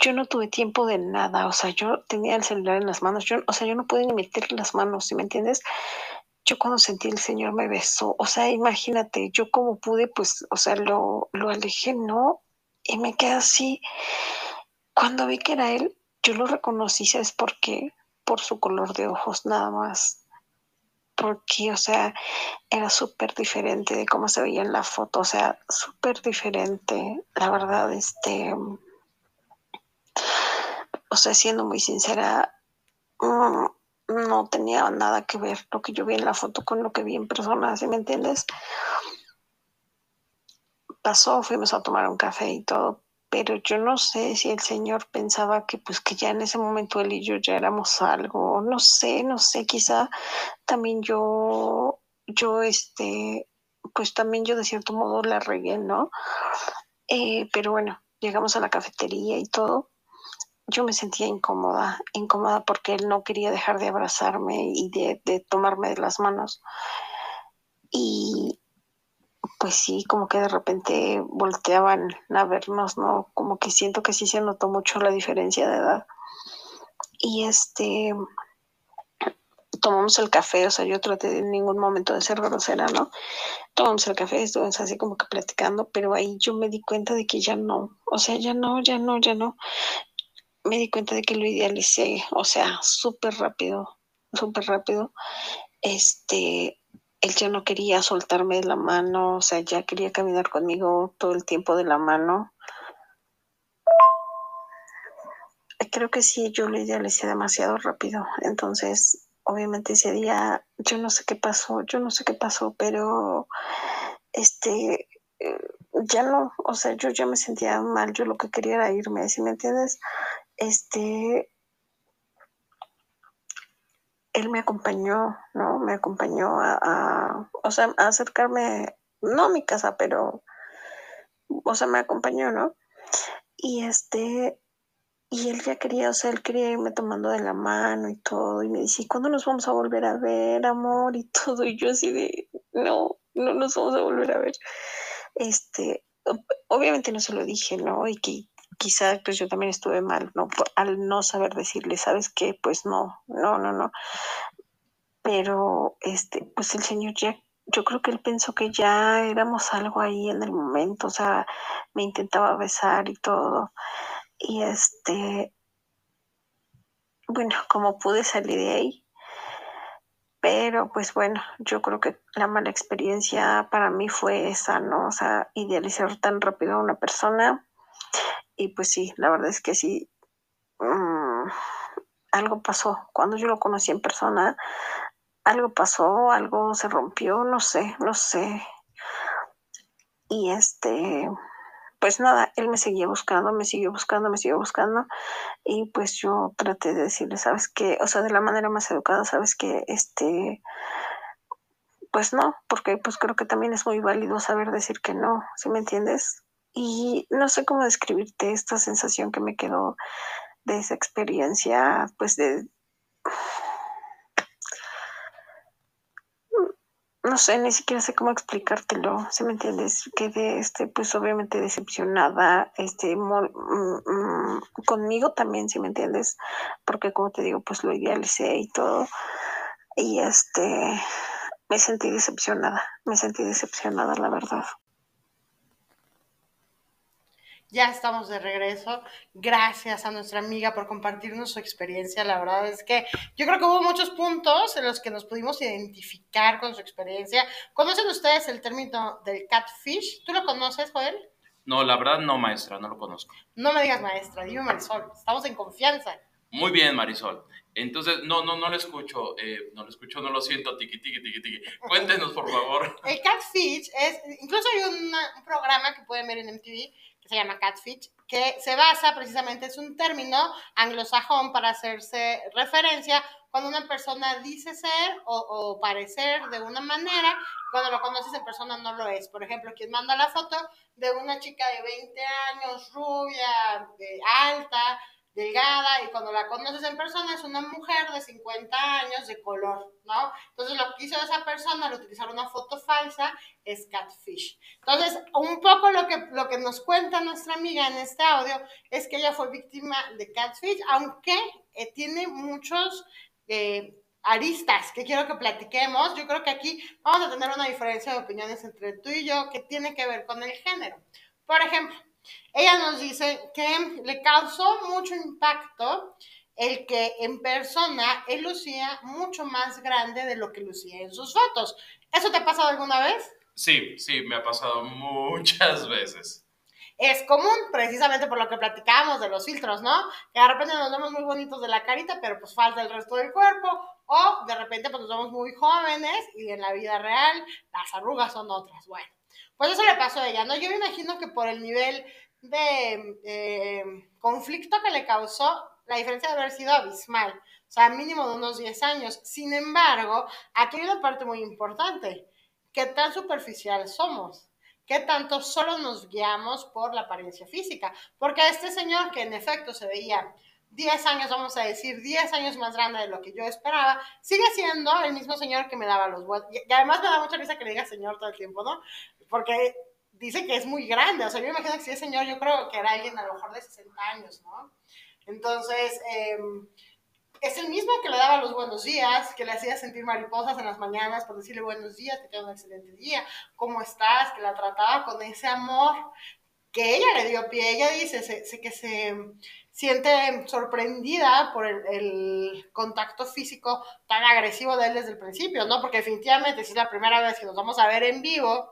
yo no tuve tiempo de nada, o sea, yo tenía el celular en las manos, yo, o sea, yo no pude ni meter las manos, ¿sí me entiendes? Yo cuando sentí el Señor me besó, o sea, imagínate, yo como pude, pues, o sea, lo, lo alejé, ¿no? Y me quedé así. Cuando vi que era él, yo lo reconocí, ¿sabes por qué? Por su color de ojos, nada más. Porque, o sea, era súper diferente de cómo se veía en la foto, o sea, súper diferente. La verdad, este, o sea, siendo muy sincera, no tenía nada que ver lo que yo vi en la foto con lo que vi en persona, ¿sí me entiendes? Pasó, fuimos a tomar un café y todo, pero yo no sé si el señor pensaba que pues que ya en ese momento él y yo ya éramos algo, no sé, no sé, quizá también yo, yo este, pues también yo de cierto modo la regué, ¿no? Eh, pero bueno, llegamos a la cafetería y todo yo me sentía incómoda, incómoda porque él no quería dejar de abrazarme y de, tomarme de las manos. Y pues sí, como que de repente volteaban a vernos, ¿no? Como que siento que sí se notó mucho la diferencia de edad. Y este, tomamos el café, o sea, yo traté en ningún momento de ser grosera, ¿no? Tomamos el café, estuvimos así como que platicando, pero ahí yo me di cuenta de que ya no, o sea, ya no, ya no, ya no me di cuenta de que lo idealicé, o sea, súper rápido, súper rápido. Este, él ya no quería soltarme de la mano, o sea, ya quería caminar conmigo todo el tiempo de la mano. Creo que sí, yo lo idealicé demasiado rápido. Entonces, obviamente ese día, yo no sé qué pasó, yo no sé qué pasó, pero este, eh, ya no, o sea, yo ya me sentía mal, yo lo que quería era irme, ¿sí me entiendes? este, él me acompañó, ¿no? Me acompañó a, o sea, a acercarme, no a mi casa, pero, o sea, me acompañó, ¿no? Y este, y él ya quería, o sea, él quería irme tomando de la mano y todo, y me dice, ¿cuándo nos vamos a volver a ver, amor? Y todo, y yo así de, no, no nos vamos a volver a ver. Este, obviamente no se lo dije, ¿no? Y que quizá pues yo también estuve mal, ¿no? Al no saber decirle, ¿sabes qué? Pues no, no, no, no. Pero, este, pues el Señor ya, yo creo que él pensó que ya éramos algo ahí en el momento, o sea, me intentaba besar y todo. Y este, bueno, como pude salir de ahí, pero pues bueno, yo creo que la mala experiencia para mí fue esa, ¿no? O sea, idealizar tan rápido a una persona y pues sí, la verdad es que sí, mm, algo pasó. Cuando yo lo conocí en persona, algo pasó, algo se rompió, no sé, no sé. Y este, pues nada, él me seguía buscando, me siguió buscando, me siguió buscando. Y pues yo traté de decirle, ¿sabes qué? O sea, de la manera más educada, ¿sabes qué? Este, pues no, porque pues creo que también es muy válido saber decir que no, ¿sí me entiendes? Y no sé cómo describirte esta sensación que me quedó de esa experiencia, pues de... No sé, ni siquiera sé cómo explicártelo, si me entiendes, quedé, este, pues obviamente decepcionada, este, mm, mm, conmigo también, si me entiendes, porque como te digo, pues lo idealicé y todo, y este, me sentí decepcionada, me sentí decepcionada, la verdad. Ya estamos de regreso. Gracias a nuestra amiga por compartirnos su experiencia. La verdad es que yo creo que hubo muchos puntos en los que nos pudimos identificar con su experiencia. ¿Conocen ustedes el término del catfish? ¿Tú lo conoces, Joel? No, la verdad no, maestra, no lo conozco. No me digas maestra, dime Marisol. Estamos en confianza. Muy bien, Marisol. Entonces, no, no, no lo escucho, eh, no lo escucho, no lo siento, tiki, tiki, tiki, tiki. Cuéntenos, por favor. El catfish es, incluso hay un programa que pueden ver en MTV se llama catfish, que se basa precisamente, es un término anglosajón para hacerse referencia cuando una persona dice ser o, o, parecer de una manera, cuando lo conoces en persona no lo es. Por ejemplo, quien manda la foto de una chica de 20 años, rubia, de alta, delgada y cuando la conoces en persona es una mujer de 50 años de color, ¿no? Entonces lo que hizo esa persona al utilizar una foto falsa es catfish. Entonces, un poco lo que, lo que nos cuenta nuestra amiga en este audio es que ella fue víctima de catfish, aunque eh, tiene muchos... Eh, aristas que quiero que platiquemos. Yo creo que aquí vamos a tener una diferencia de opiniones entre tú y yo que tiene que ver con el género. Por ejemplo, ella nos dice que le causó mucho impacto el que en persona él lucía mucho más grande de lo que lucía en sus fotos. ¿Eso te ha pasado alguna vez? Sí, sí, me ha pasado muchas veces. Es común, precisamente por lo que platicábamos de los filtros, ¿no? Que de repente nos vemos muy bonitos de la carita, pero pues falta el resto del cuerpo, o de repente pues nos vemos muy jóvenes y en la vida real las arrugas son otras. Bueno, pues eso le pasó a ella, ¿no? Yo me imagino que por el nivel de eh, conflicto que le causó, la diferencia de haber sido abismal, o sea, mínimo de unos 10 años. Sin embargo, aquí hay una parte muy importante. ¿Qué tan superficial somos? ¿Qué tanto solo nos guiamos por la apariencia física? Porque este señor, que en efecto se veía 10 años, vamos a decir, 10 años más grande de lo que yo esperaba, sigue siendo el mismo señor que me daba los huevos. Y además me da mucha risa que le diga señor todo el tiempo, ¿no? Porque dice que es muy grande, o sea, yo me imagino que si es señor, yo creo que era alguien a lo mejor de 60 años, ¿no? Entonces, em, es el mismo que le daba los buenos días, que le hacía sentir mariposas en las mañanas por decirle buenos días, te queda un excelente día, ¿cómo estás? Que la trataba con ese amor que ella le dio pie. Ella dice se, que se siente sorprendida por el, el, contacto físico tan agresivo de él desde el principio, ¿no? Porque definitivamente si es la primera vez que nos vamos a ver en vivo,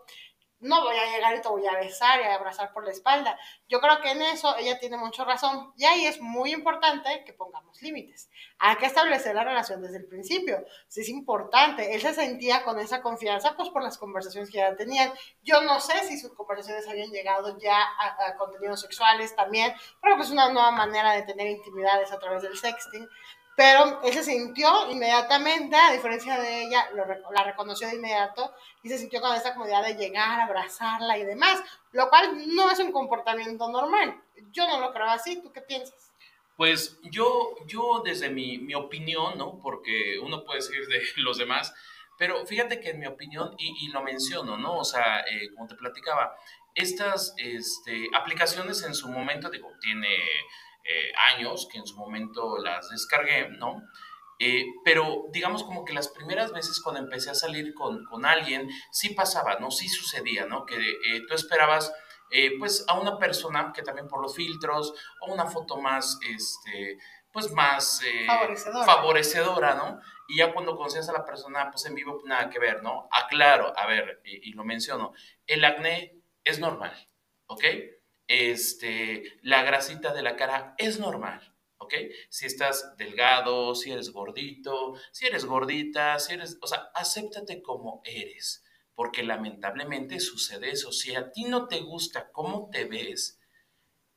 no voy a llegar y te voy a besar y a abrazar por la espalda. Yo creo que en eso ella tiene mucha razón y ahí es muy importante que pongamos límites. Hay que establecer la relación desde el principio. Si es importante, él se sentía con esa confianza pues por las conversaciones que ya tenían. Yo no sé si sus conversaciones habían llegado ya a, a contenidos sexuales también, pero pues una nueva manera de tener intimidades a través del sexting. Pero él se sintió inmediatamente, a diferencia de ella, la reconoció de inmediato y se sintió con esa comodidad de llegar, abrazarla y demás, lo cual no es un comportamiento normal. Yo no lo creo así, ¿tú qué piensas? Pues yo, yo desde mi, mi opinión, ¿no? Porque uno puede decir de (laughs) los demás, pero fíjate que en mi opinión, y, y lo menciono, ¿no? O sea, eh, como te platicaba, estas este, aplicaciones en su momento, digo, tiene eh, años que en su momento las descargué, ¿no? Eh, pero digamos como que las primeras veces cuando empecé a salir con, con alguien, sí pasaba, ¿no? Sí sucedía, ¿no? Que eh, tú esperabas, pues, a una persona que también por los filtros, o una foto más, este, pues, más favorecedora. favorecedora, ¿no? Y ya cuando conocías a la persona, pues, en vivo, pues, nada que ver, ¿no? Aclaro, a ver, y, y lo menciono, el acné es normal, ¿ok? Este, la grasita de la cara es normal, ¿ok? Si estás delgado, si eres gordito, si eres gordita, si eres, o sea, acéptate como eres, porque lamentablemente sucede eso. Si a ti no te gusta cómo te ves,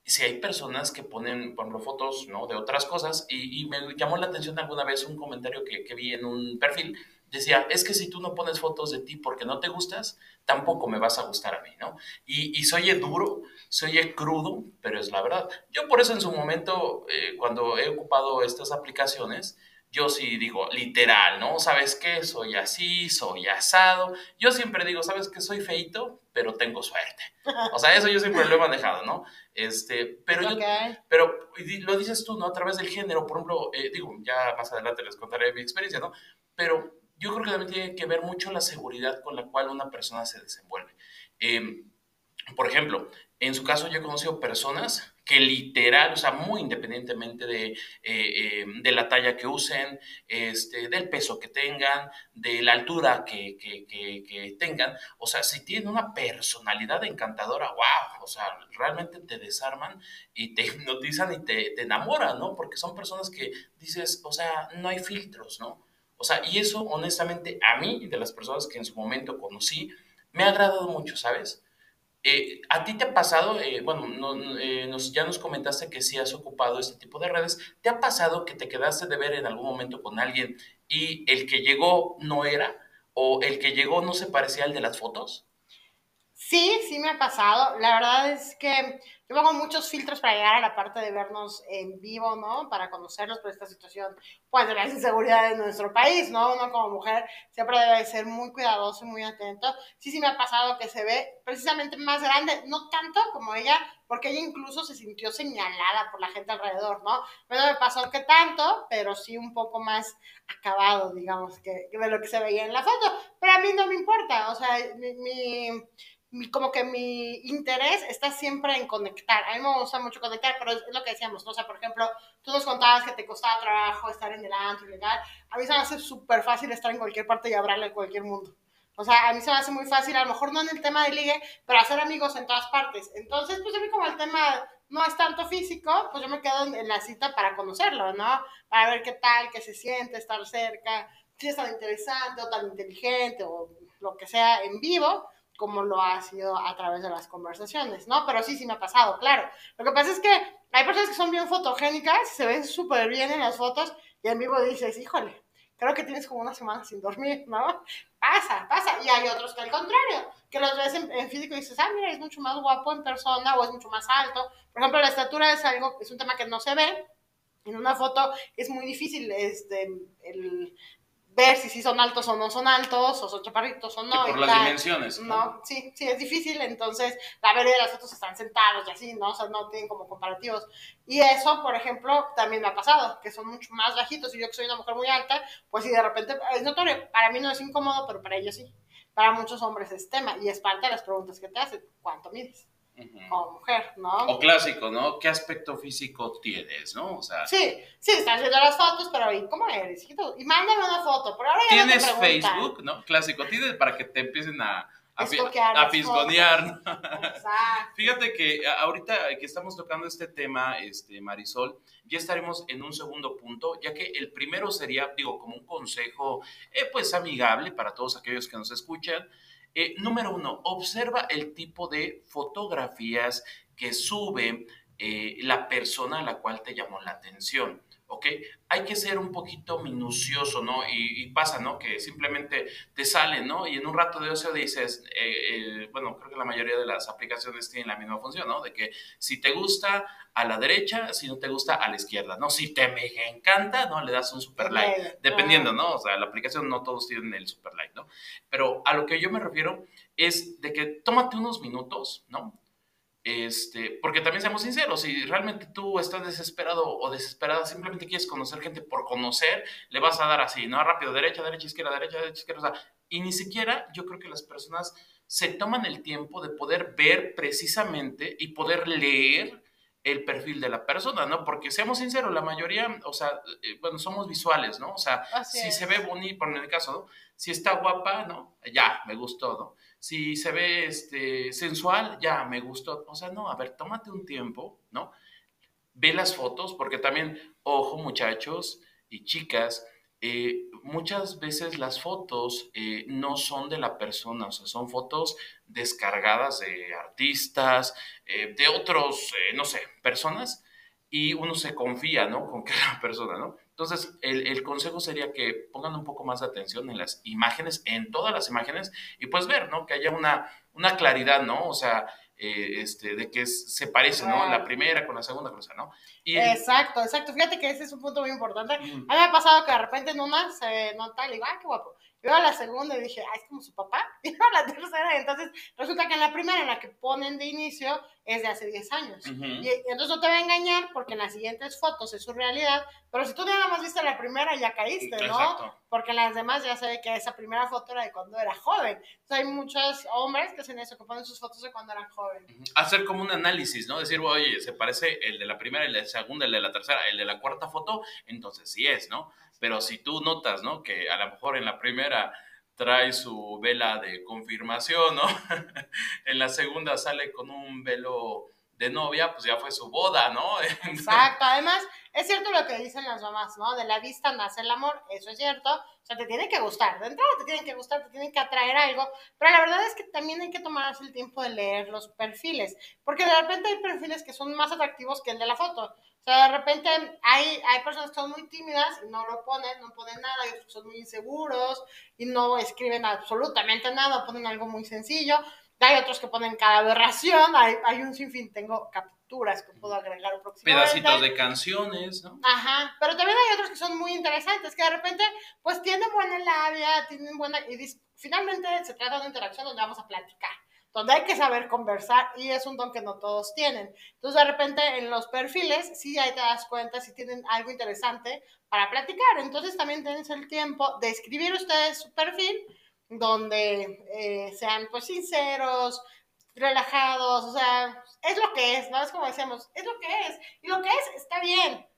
si hay personas que ponen, por ejemplo, fotos ¿no? de otras cosas, y, y, me llamó la atención alguna vez un comentario que, que vi en un perfil, decía, es que si tú no pones fotos de ti porque no te gustas, tampoco me vas a gustar a mí, ¿no? Y, y soy duro, soy crudo, pero es la verdad. Yo por eso en su momento, eh, cuando he ocupado estas aplicaciones, yo sí digo literal, ¿no? ¿Sabes qué? Soy así, soy asado. Yo siempre digo, ¿sabes qué? Soy feito, pero tengo suerte. O sea, eso yo siempre lo he manejado, ¿no? Este, pero Okay. yo, pero lo dices tú, ¿no? A través del género, por ejemplo, eh, digo, ya más adelante les contaré mi experiencia, ¿no? Pero yo creo que también tiene que ver mucho la seguridad con la cual una persona se desenvuelve. Eh, por ejemplo, En su caso, yo he conocido personas que literal, o sea, muy independientemente de, eh, eh, de la talla que usen, este, del peso que tengan, de la altura que, que, que, tengan, o sea, si tienen una personalidad encantadora, wow, o sea, realmente te desarman y te (laughs) hipnotizan y te, te enamoran, ¿no? Porque son personas que dices, o sea, no hay filtros, ¿no? O sea, y eso, honestamente, a mí, de las personas que en su momento conocí, me ha agradado mucho, ¿sabes? Eh, ¿A ti te ha pasado, eh, bueno, eh, nos, ya nos comentaste que sí has ocupado este tipo de redes, ¿te ha pasado que te quedaste de ver en algún momento con alguien y el que llegó no era o el que llegó no se parecía al de las fotos? Sí, sí me ha pasado. La verdad es que yo pongo muchos filtros para llegar a la parte de vernos en vivo, ¿no? Para conocerlos por esta situación, pues, de la inseguridad de nuestro país, ¿no? Uno como mujer siempre debe ser muy cuidadoso y muy atento. Sí, sí me ha pasado que se ve precisamente más grande, no tanto como ella, porque ella incluso se sintió señalada por la gente alrededor, ¿no? No me pasó que tanto, pero sí un poco más acabado, digamos, que, de lo que se veía en la foto. Pero a mí no me importa, o sea, mi como que mi interés está siempre en conectar. A mí me gusta mucho conectar, pero es lo que decíamos, ¿no? O sea, por ejemplo, tú nos contabas que te costaba trabajo estar en el antro legal. A mí se me hace súper fácil estar en cualquier parte y hablarle a cualquier mundo. O sea, a mí se me hace muy fácil, a lo mejor no en el tema de ligue, pero hacer amigos en todas partes. Entonces, pues a mí como el tema no es tanto físico, pues yo me quedo en la cita para conocerlo, ¿no? Para ver qué tal, qué se siente, estar cerca, si es tan interesante o tan inteligente o lo que sea en vivo como lo ha sido a través de las conversaciones, ¿no? Pero sí, sí me ha pasado, claro. Lo que pasa es que hay personas que son bien fotogénicas, se ven súper bien en las fotos y en vivo dices, híjole, creo que tienes como una semana sin dormir, (laughs) ¿no? Pasa, pasa. Y hay otros que al contrario, que los ves en, físico y dices, ah, mira, es mucho más guapo en persona o es mucho más alto. Por ejemplo, la estatura es algo, es un tema que no se ve. En una foto es muy difícil este, el, ver si sí son altos o no son altos, o son chaparritos o no. por las dimensiones. ¿no? sí, sí, es difícil, entonces la mayoría de las fotos están sentados y así, ¿no? O sea, no tienen como comparativos. Y eso, por ejemplo, también me ha pasado, que son mucho más bajitos y yo que soy una mujer muy alta, pues si de repente es notorio, para mí no es incómodo, pero para ellos sí. Para muchos hombres es tema y es parte de las preguntas que te hacen, ¿cuánto mides? Como mujer, ¿no? O clásico, ¿no? ¿Qué aspecto físico tienes, no? O sea... Sí, sí, estás viendo las fotos, pero ¿y cómo eres? Y mándame una foto, pero ahora ya ¿Tienes Facebook, no? Clásico, tienes para que te empiecen a... A, a fisgonear. Fíjate que ahorita que estamos tocando este tema, este, Marisol, ya estaremos en un segundo punto, ya que el primero sería, digo, como un consejo, eh, pues amigable para todos aquellos que nos escuchan, eh, número uno, observa el tipo de fotografías que sube eh, la persona a la cual te llamó la atención. ¿Ok? Hay que ser un poquito minucioso, ¿no? Y, pasa, ¿no? Que simplemente te sale, ¿no? Y en un rato de ocio dices, eh, bueno, creo que la mayoría de las aplicaciones tienen la misma función, ¿no? De que si te gusta a la derecha, si no te gusta a la izquierda, ¿no? Si te me encanta, ¿no? Le das un super like, dependiendo, ¿no? O sea, la aplicación no todos tienen el super like, ¿no? Pero a lo que yo me refiero es de que tómate unos minutos, ¿no? Este, porque también seamos sinceros, si realmente tú estás desesperado o desesperada, simplemente quieres conocer gente por conocer, le vas a dar así, ¿no? Rápido, derecha, derecha, izquierda, derecha, derecha, izquierda. O sea, y ni siquiera yo creo que las personas se toman el tiempo de poder ver precisamente y poder leer el perfil de la persona, ¿no? Porque seamos sinceros, la mayoría, o sea, eh, bueno, somos visuales, ¿no? O sea, si se ve bonito, por el caso, ¿no? Si está guapa, ¿no? Ya, me gustó, ¿no? Si se ve este, sensual, ya, me gustó. O sea, no, a ver, tómate un tiempo, ¿no? Ve las fotos, porque también, ojo, muchachos y chicas, eh, muchas veces las fotos eh, no son de la persona, o sea, son fotos descargadas de artistas, eh, de otros, no sé, personas, y uno se confía, ¿no? (laughs) Con que la persona, ¿no? Entonces, el, el, consejo sería que pongan un poco más de atención en las imágenes, en todas las imágenes, y pues ver, ¿no? Que haya una, una claridad, ¿no? O sea, eh, este, de que se parece, ¿no? La primera con la segunda cosa, ¿no? Y exacto, exacto. Fíjate que ese es un punto muy importante. A mí me ha pasado que de repente en una se nota y digo, ah, qué guapo. Yo a la segunda y dije, ay, es como su papá. (laughs) Y a la tercera, entonces resulta que en la primera, en la que ponen de inicio, es de hace 10 años. y, entonces no te va a engañar porque en las siguientes fotos es su realidad, pero si tú nada más viste la primera, ya caíste, ¿no? Exacto. Porque en las demás ya se ve que esa primera foto era de cuando era joven. Entonces hay muchos hombres que hacen eso, que ponen sus fotos de cuando eran jóvenes. Hacer como un análisis, ¿no? Decir, oye, se parece el de la primera, el de la segunda, el de la tercera, el de la cuarta foto, entonces sí es, ¿no? Pero si tú notas, ¿no? Que a lo mejor en la primera trae su vela de confirmación, ¿no? (laughs) en la segunda sale con un velo de novia, pues ya fue su boda, ¿no? (laughs) Exacto, además es cierto lo que dicen las mamás, ¿no? De la vista nace el amor, eso es cierto, o sea, te tiene que gustar, de entrada te tienen que gustar, te tienen que atraer algo, pero la verdad es que también hay que tomarse el tiempo de leer los perfiles, porque de repente hay perfiles que son más atractivos que el de la foto, o sea, de repente hay, hay personas que son muy tímidas y no lo ponen, no ponen nada, son muy inseguros y no escriben absolutamente nada, ponen algo muy sencillo. Hay otros que ponen cada aberración, hay, hay un sinfín, tengo capturas que puedo agregar próximamente. Pedacitos de canciones, ¿no? Ajá, pero también hay otros que son muy interesantes, que de repente, pues tienen buena labia, tienen buena... Y finalmente se trata de una interacción donde vamos a platicar donde hay que saber conversar y es un don que no todos tienen. Entonces, de repente, en los perfiles, sí ahí te das cuenta si tienen algo interesante para platicar. Entonces, también tienes el tiempo de escribir ustedes su perfil, donde eh, sean, pues, sinceros, relajados, o sea, es lo que es, ¿no? Es como decíamos, es lo que es. Y lo que es, está bien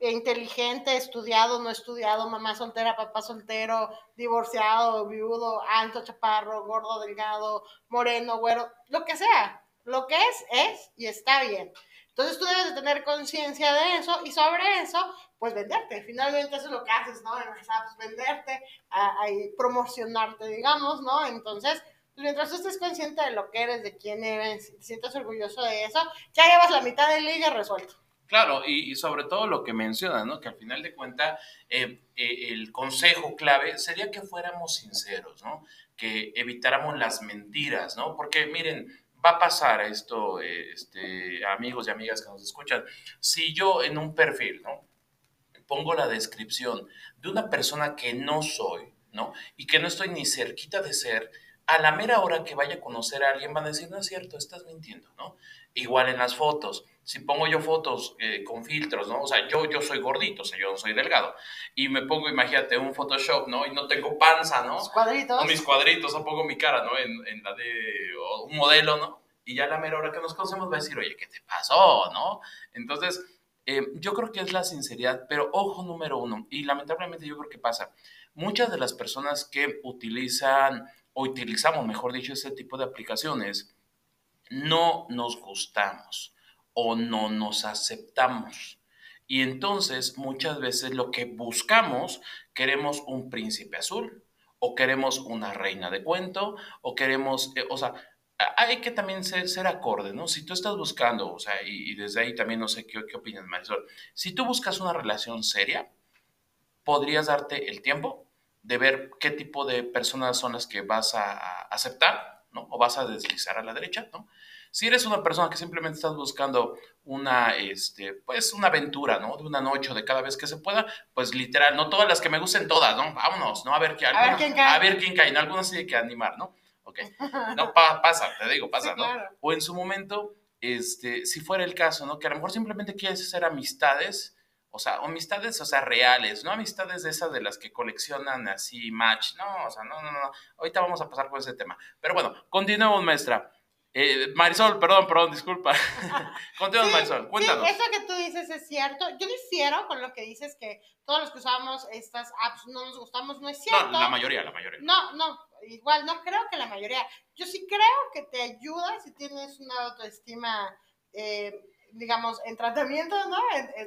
inteligente, estudiado, no estudiado, mamá soltera, papá soltero, divorciado, viudo, alto, chaparro, gordo, delgado, moreno, güero, lo que sea. Lo que es, es y está bien. Entonces tú debes de tener conciencia de eso y sobre eso, pues venderte. Finalmente eso es lo que haces, ¿no? En las apps, venderte, ahí promocionarte, digamos, ¿no? Entonces, pues, mientras tú estés consciente de lo que eres, de quién eres, te sientas orgulloso de eso, ya llevas la mitad del liga resuelto. Claro, y, sobre todo lo que menciona, ¿no? Que al final de cuentas eh, eh, el consejo clave sería que fuéramos sinceros, ¿no? Que evitáramos las mentiras, ¿no? Porque miren, va a pasar esto, este, amigos y amigas que nos escuchan, si yo en un perfil, ¿no? Pongo la descripción de una persona que no soy, ¿no? Y que no estoy ni cerquita de ser, a la mera hora que vaya a conocer a alguien van a decir, no es cierto, estás mintiendo, ¿no? Igual en las fotos si pongo yo fotos eh, con filtros, ¿no? O sea, yo, yo soy gordito, o sea, yo no soy delgado. Y me pongo, imagínate, un Photoshop, ¿no? Y no tengo panza, ¿no? Mis cuadritos. O mis cuadritos, o pongo mi cara, ¿no? En, en la de un modelo, ¿no? Y ya a la mera hora que nos conocemos va a decir, oye, ¿qué te pasó, no? Entonces, eh, yo creo que es la sinceridad, pero ojo número uno, y lamentablemente yo creo que pasa, muchas de las personas que utilizan, o utilizamos, mejor dicho, este tipo de aplicaciones, no nos gustamos o no nos aceptamos. Y entonces muchas veces lo que buscamos, queremos un príncipe azul, o queremos una reina de cuento, o queremos, eh, o sea, hay que también ser, ser, acorde, ¿no? Si tú estás buscando, o sea, y, desde ahí también no sé qué, qué opinas, Marisol, si tú buscas una relación seria, podrías darte el tiempo de ver qué tipo de personas son las que vas a aceptar, ¿no? O vas a deslizar a la derecha, ¿no? Si eres una persona que simplemente estás buscando una, este, pues una aventura, ¿no? De una noche o de cada vez que se pueda, pues literal, no todas las que me gusten todas, ¿no? Vámonos, ¿no? A ver, qué, a ver quién cae. A ver quién cae, ¿no? Algunas hay que animar, ¿no? Ok. (laughs) No, pasa, te digo, pasa, ¿no? O en su momento, este, si fuera el caso, ¿no? Que a lo mejor simplemente quieres hacer amistades, o sea, amistades, o sea, reales, no amistades de esas de las que coleccionan así match, no, o sea, no, no, no, ahorita vamos a pasar por ese tema. Pero bueno, continuemos, maestra. Eh, Marisol, perdón, perdón, disculpa. (laughs) Continúa, Marisol, cuéntanos. Sí, eso que tú dices es cierto. Yo difiero con lo que dices que todos los que usamos estas apps no nos gustamos, no es cierto. No, la mayoría, la mayoría. No, no, igual, no creo que la mayoría. Yo sí creo que te ayuda si tienes una autoestima eh, digamos, en tratamiento, ¿no?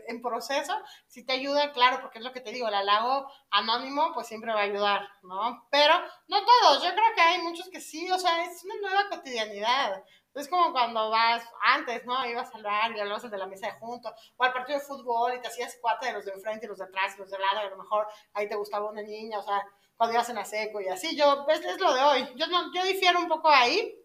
En, proceso, si te ayuda, claro, porque es lo que te digo, el halago anónimo, pues siempre va a ayudar, ¿no? Pero no todos, yo creo que hay muchos que sí, o sea, es una nueva cotidianidad. Es como cuando vas antes, ¿no? Ibas a hablar y hablabas de la mesa de junto, o al partido de fútbol y te hacías cuatro de los de enfrente y los de atrás y los de lado, y a lo mejor ahí te gustaba una niña, o sea, cuando ibas en la seco y así, yo, es, es lo de hoy. Yo, no, yo difiero un poco ahí,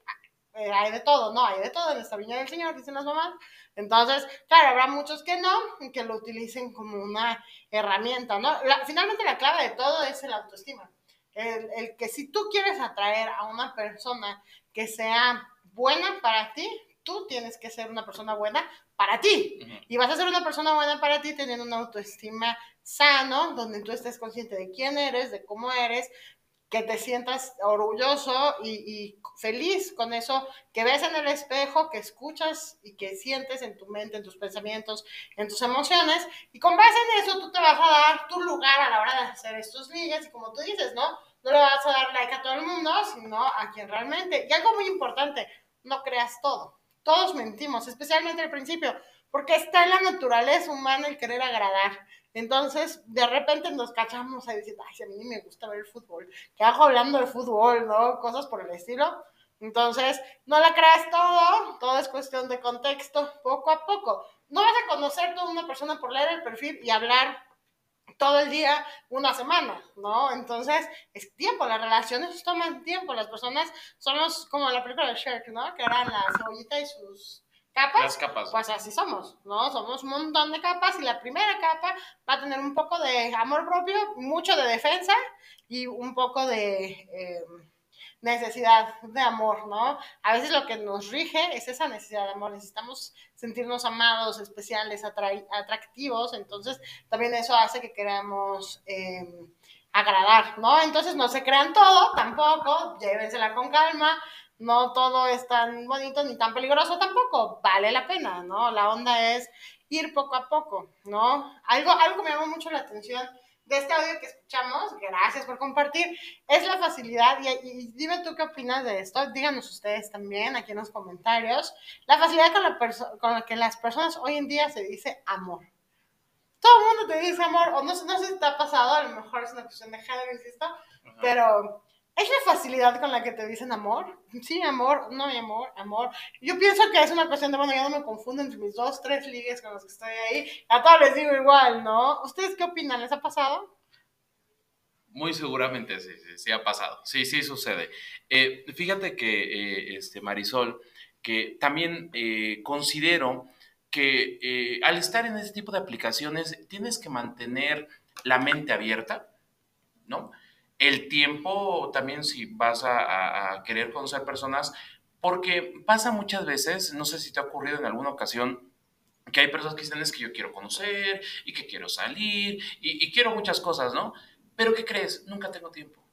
eh, hay de todo, ¿no? Hay de todo en esta viña del Señor, dicen las mamás. Entonces, claro, habrá muchos que no, que lo utilicen como una herramienta, ¿no? finalmente la clave de todo es el autoestima. el, el que si tú quieres atraer a una persona que sea buena para ti, tú tienes que ser una persona buena para ti. Y vas a ser una persona buena para ti teniendo una autoestima sano, donde tú estés consciente de quién eres, de cómo eres, que te sientas orgulloso y, feliz con eso que ves en el espejo, que escuchas y que sientes en tu mente, en tus pensamientos, en tus emociones. Y con base en eso tú te vas a dar tu lugar a la hora de hacer estos ligas y como tú dices, ¿no? No le vas a dar like a todo el mundo, sino a quien realmente. Y algo muy importante, no creas todo. Todos mentimos, especialmente al principio, porque está en la naturaleza humana el querer agradar. Entonces, de repente nos cachamos a decir, ay, a mí me gusta ver el fútbol, ¿qué hago hablando de fútbol, no? Cosas por el estilo. Entonces, no la creas todo, todo es cuestión de contexto, poco a poco. No vas a conocer toda una persona por leer el perfil y hablar todo el día, una semana, ¿no? Entonces, es tiempo, las relaciones toman tiempo, las personas somos como la película de Shrek, ¿no? Que eran la cebollita y sus capas, capas. pues así somos, ¿no? Somos un montón de capas y la primera capa va a tener un poco de amor propio, mucho de defensa y un poco de em, necesidad de amor, ¿no? A veces lo que nos rige es esa necesidad de amor, necesitamos sentirnos amados, especiales, atractivos, entonces también eso hace que queramos... Em, agradar, ¿no? Entonces no se crean todo, tampoco, llévensela con calma, no todo es tan bonito ni tan peligroso tampoco, vale la pena, ¿no? La onda es ir poco a poco, ¿no? Algo, algo me llamó mucho la atención de este audio que escuchamos, gracias por compartir, es la facilidad, y, dime tú qué opinas de esto, díganos ustedes también aquí en los comentarios, la facilidad con la, con la que las personas hoy en día se dice amor. Todo el mundo te dice amor, o no, no sé si te ha pasado, a lo mejor es una cuestión de género, insisto, pero ¿Es la facilidad con la que te dicen amor? Sí, amor, no, mi amor, amor. Yo pienso que es una cuestión de, bueno, ya no me confundo entre mis dos, tres ligues con los que estoy ahí. A todos les digo igual, ¿no? ¿Ustedes qué opinan? ¿Les ha pasado? Muy seguramente sí, sí, sí ha pasado. Sí, sí sucede. Eh, fíjate que, eh, este, Marisol, que también eh, considero que al estar en este tipo de aplicaciones tienes que mantener la mente abierta, ¿no? el tiempo también si vas a, querer conocer personas, porque pasa muchas veces, no sé si te ha ocurrido en alguna ocasión, que hay personas que dicen que yo quiero conocer y que quiero salir y, y quiero muchas cosas, ¿no? Pero ¿qué crees? Nunca tengo tiempo.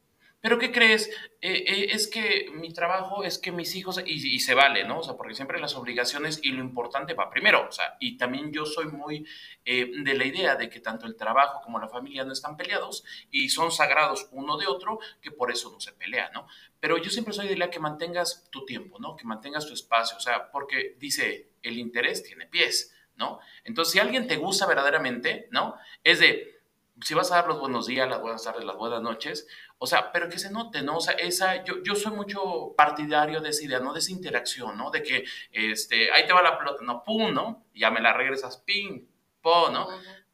Pero ¿qué crees? Eh, eh, es que mi trabajo, es que mis hijos, y, se vale, ¿no? O sea, porque siempre las obligaciones y lo importante va primero, o sea, y también yo soy muy eh, de la idea de que tanto el trabajo como la familia no están peleados y son sagrados uno de otro, que por eso no se pelea, ¿no? Pero yo siempre soy de la que mantengas tu tiempo, ¿no? Que mantengas tu espacio, o sea, porque dice, el interés tiene pies, ¿no? Entonces, si alguien te gusta verdaderamente, ¿no? Es de, si vas a dar los buenos días, las buenas tardes, las buenas noches, o sea, pero que se note, ¿no? O sea, esa, yo, yo soy mucho partidario de esa idea, ¿no? De esa interacción, ¿no? De que, este, ahí te va la pelota, no, pum, ¿no? ya me la regresas, ping, po, ¿no?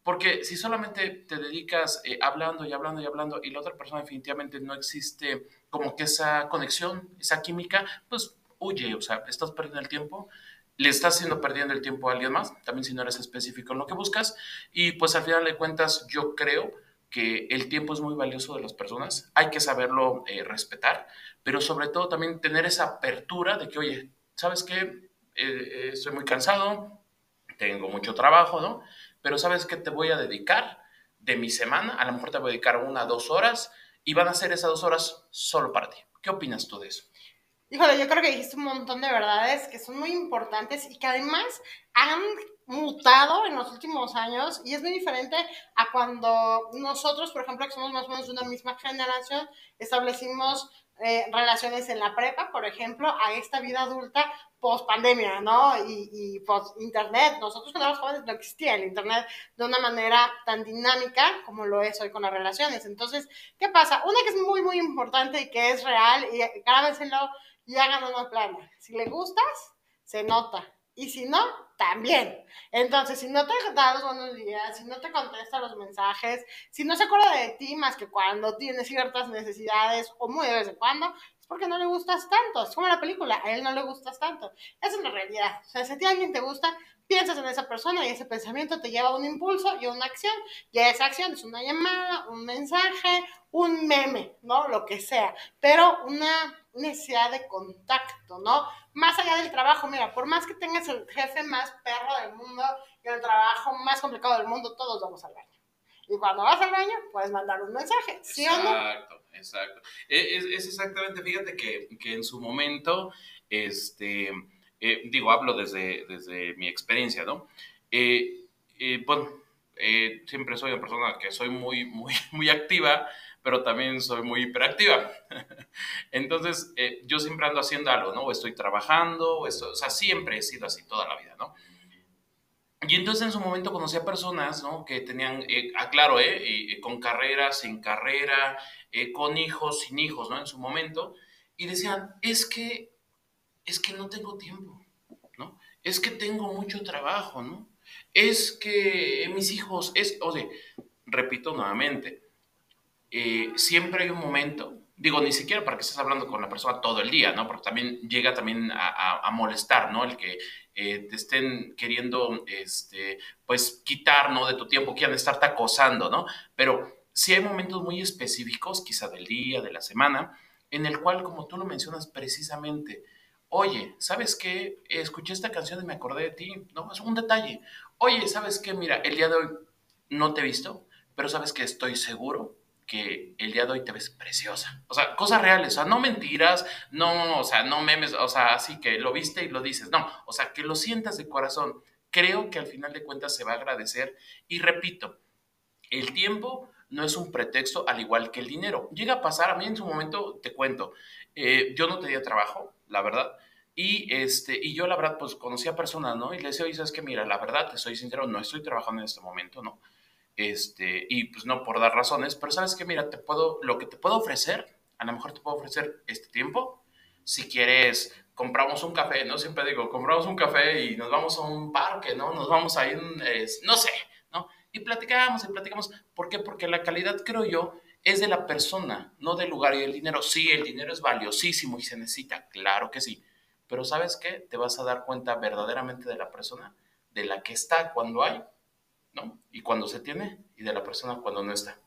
Porque si solamente te dedicas eh, hablando y hablando y hablando y la otra persona definitivamente no existe como que esa conexión, esa química, pues huye, o sea, estás perdiendo el tiempo le estás haciendo perdiendo el tiempo a alguien más, también si no eres específico en lo que buscas. Y pues al final de cuentas, yo creo que el tiempo es muy valioso de las personas, hay que saberlo eh, respetar, pero sobre todo también tener esa apertura de que, oye, ¿sabes qué? Eh, eh, estoy muy cansado, tengo mucho trabajo, ¿no? Pero ¿sabes qué te voy a dedicar de mi semana? A lo mejor te voy a dedicar una, dos horas y van a ser esas dos horas solo para ti. ¿Qué opinas tú de eso? Híjole, yo creo que dijiste un montón de verdades que son muy importantes y que además han mutado en los últimos años y es muy diferente a cuando nosotros, por ejemplo, que somos más o menos de una misma generación, establecimos eh, relaciones en la prepa, por ejemplo, a esta vida adulta post pandemia, ¿no? Y, y post internet. Nosotros cuando éramos jóvenes no existía el internet de una manera tan dinámica como lo es hoy con las relaciones. Entonces, ¿qué pasa? Una que es muy, muy importante y que es real, y grábenselo y hagan una plana. Si le gustas, se nota. Y si no, también. Entonces, si no te da los buenos días, si no te contesta los mensajes, si no se acuerda de ti más que cuando tiene ciertas necesidades o muy de vez en cuando, es porque no le gustas tanto. Es como la película, a él no le gustas tanto. Esa es la realidad. O sea, si a ti alguien te gusta, piensas en esa persona y ese pensamiento te lleva a un impulso y a una acción. Y esa acción es una llamada, un mensaje, un meme, ¿no? Lo que sea. Pero una necesidad de contacto, ¿no? Más allá del trabajo, mira, por más que tengas el jefe más perro del mundo y el trabajo más complicado del mundo, todos vamos al baño. Y cuando vas al baño, puedes mandar un mensaje, ¿sí o no? Exacto, exacto. E, es, es, exactamente, fíjate que, que, en su momento, este, eh, digo, hablo desde, desde mi experiencia, ¿no? Eh, eh, bueno, eh, siempre soy una persona que soy muy, muy, muy activa, pero también soy muy hiperactiva. (laughs) Entonces, eh, yo siempre ando haciendo algo, ¿no? O estoy trabajando, o, esto, o sea, siempre he sido así toda la vida, ¿no? Y entonces en su momento conocí a personas, ¿no? Que tenían, eh, aclaro, eh, eh, con carrera, sin carrera, eh, con hijos, sin hijos, ¿no? En su momento. Y decían, es que, es que no tengo tiempo, ¿no? Es que tengo mucho trabajo, ¿no? Es que mis hijos, es, o sea, repito nuevamente, eh, siempre hay un momento, digo, ni siquiera para que estés hablando con la persona todo el día, ¿no? Porque también llega también a, molestar, ¿no? El que eh, te estén queriendo, este, pues, quitar, ¿no? De tu tiempo, quieran estarte acosando, ¿no? Pero sí hay momentos muy específicos, quizá del día, de la semana, en el cual, como tú lo mencionas precisamente, oye, ¿sabes qué? Escuché esta canción y me acordé de ti, ¿no? Es un detalle. Oye, ¿sabes qué? Mira, el día de hoy no te he visto, pero sabes que estoy seguro que el día de hoy te ves preciosa. O sea, cosas reales, o sea, no mentiras, no, o sea, no memes, o sea, así que lo viste y lo dices, no, o sea, que lo sientas de corazón. Creo que al final de cuentas se va a agradecer. Y repito, el tiempo no es un pretexto al igual que el dinero. Llega a pasar, a mí en su momento, te cuento, eh, yo no tenía trabajo, la verdad, y, este, y yo la verdad, pues conocía personas, ¿no? Y le decía, oye, ¿sabes qué? Mira, la verdad, te soy sincero, no estoy trabajando en este momento, ¿no? Este, y pues no por dar razones, pero sabes que mira, te puedo, lo que te puedo ofrecer, a lo mejor te puedo ofrecer este tiempo, si quieres, compramos un café, ¿no? Siempre digo, compramos un café y nos vamos a un parque, ¿no? Nos vamos a ir, no sé, ¿no? Y platicamos y platicamos. ¿Por qué? Porque la calidad, creo yo, es de la persona, no del lugar y del dinero. Sí, el dinero es valiosísimo y se necesita, claro que sí. Pero ¿sabes qué? Te vas a dar cuenta verdaderamente de la persona, de la que está cuando hay ¿no? Y cuando se tiene y de la persona cuando no está.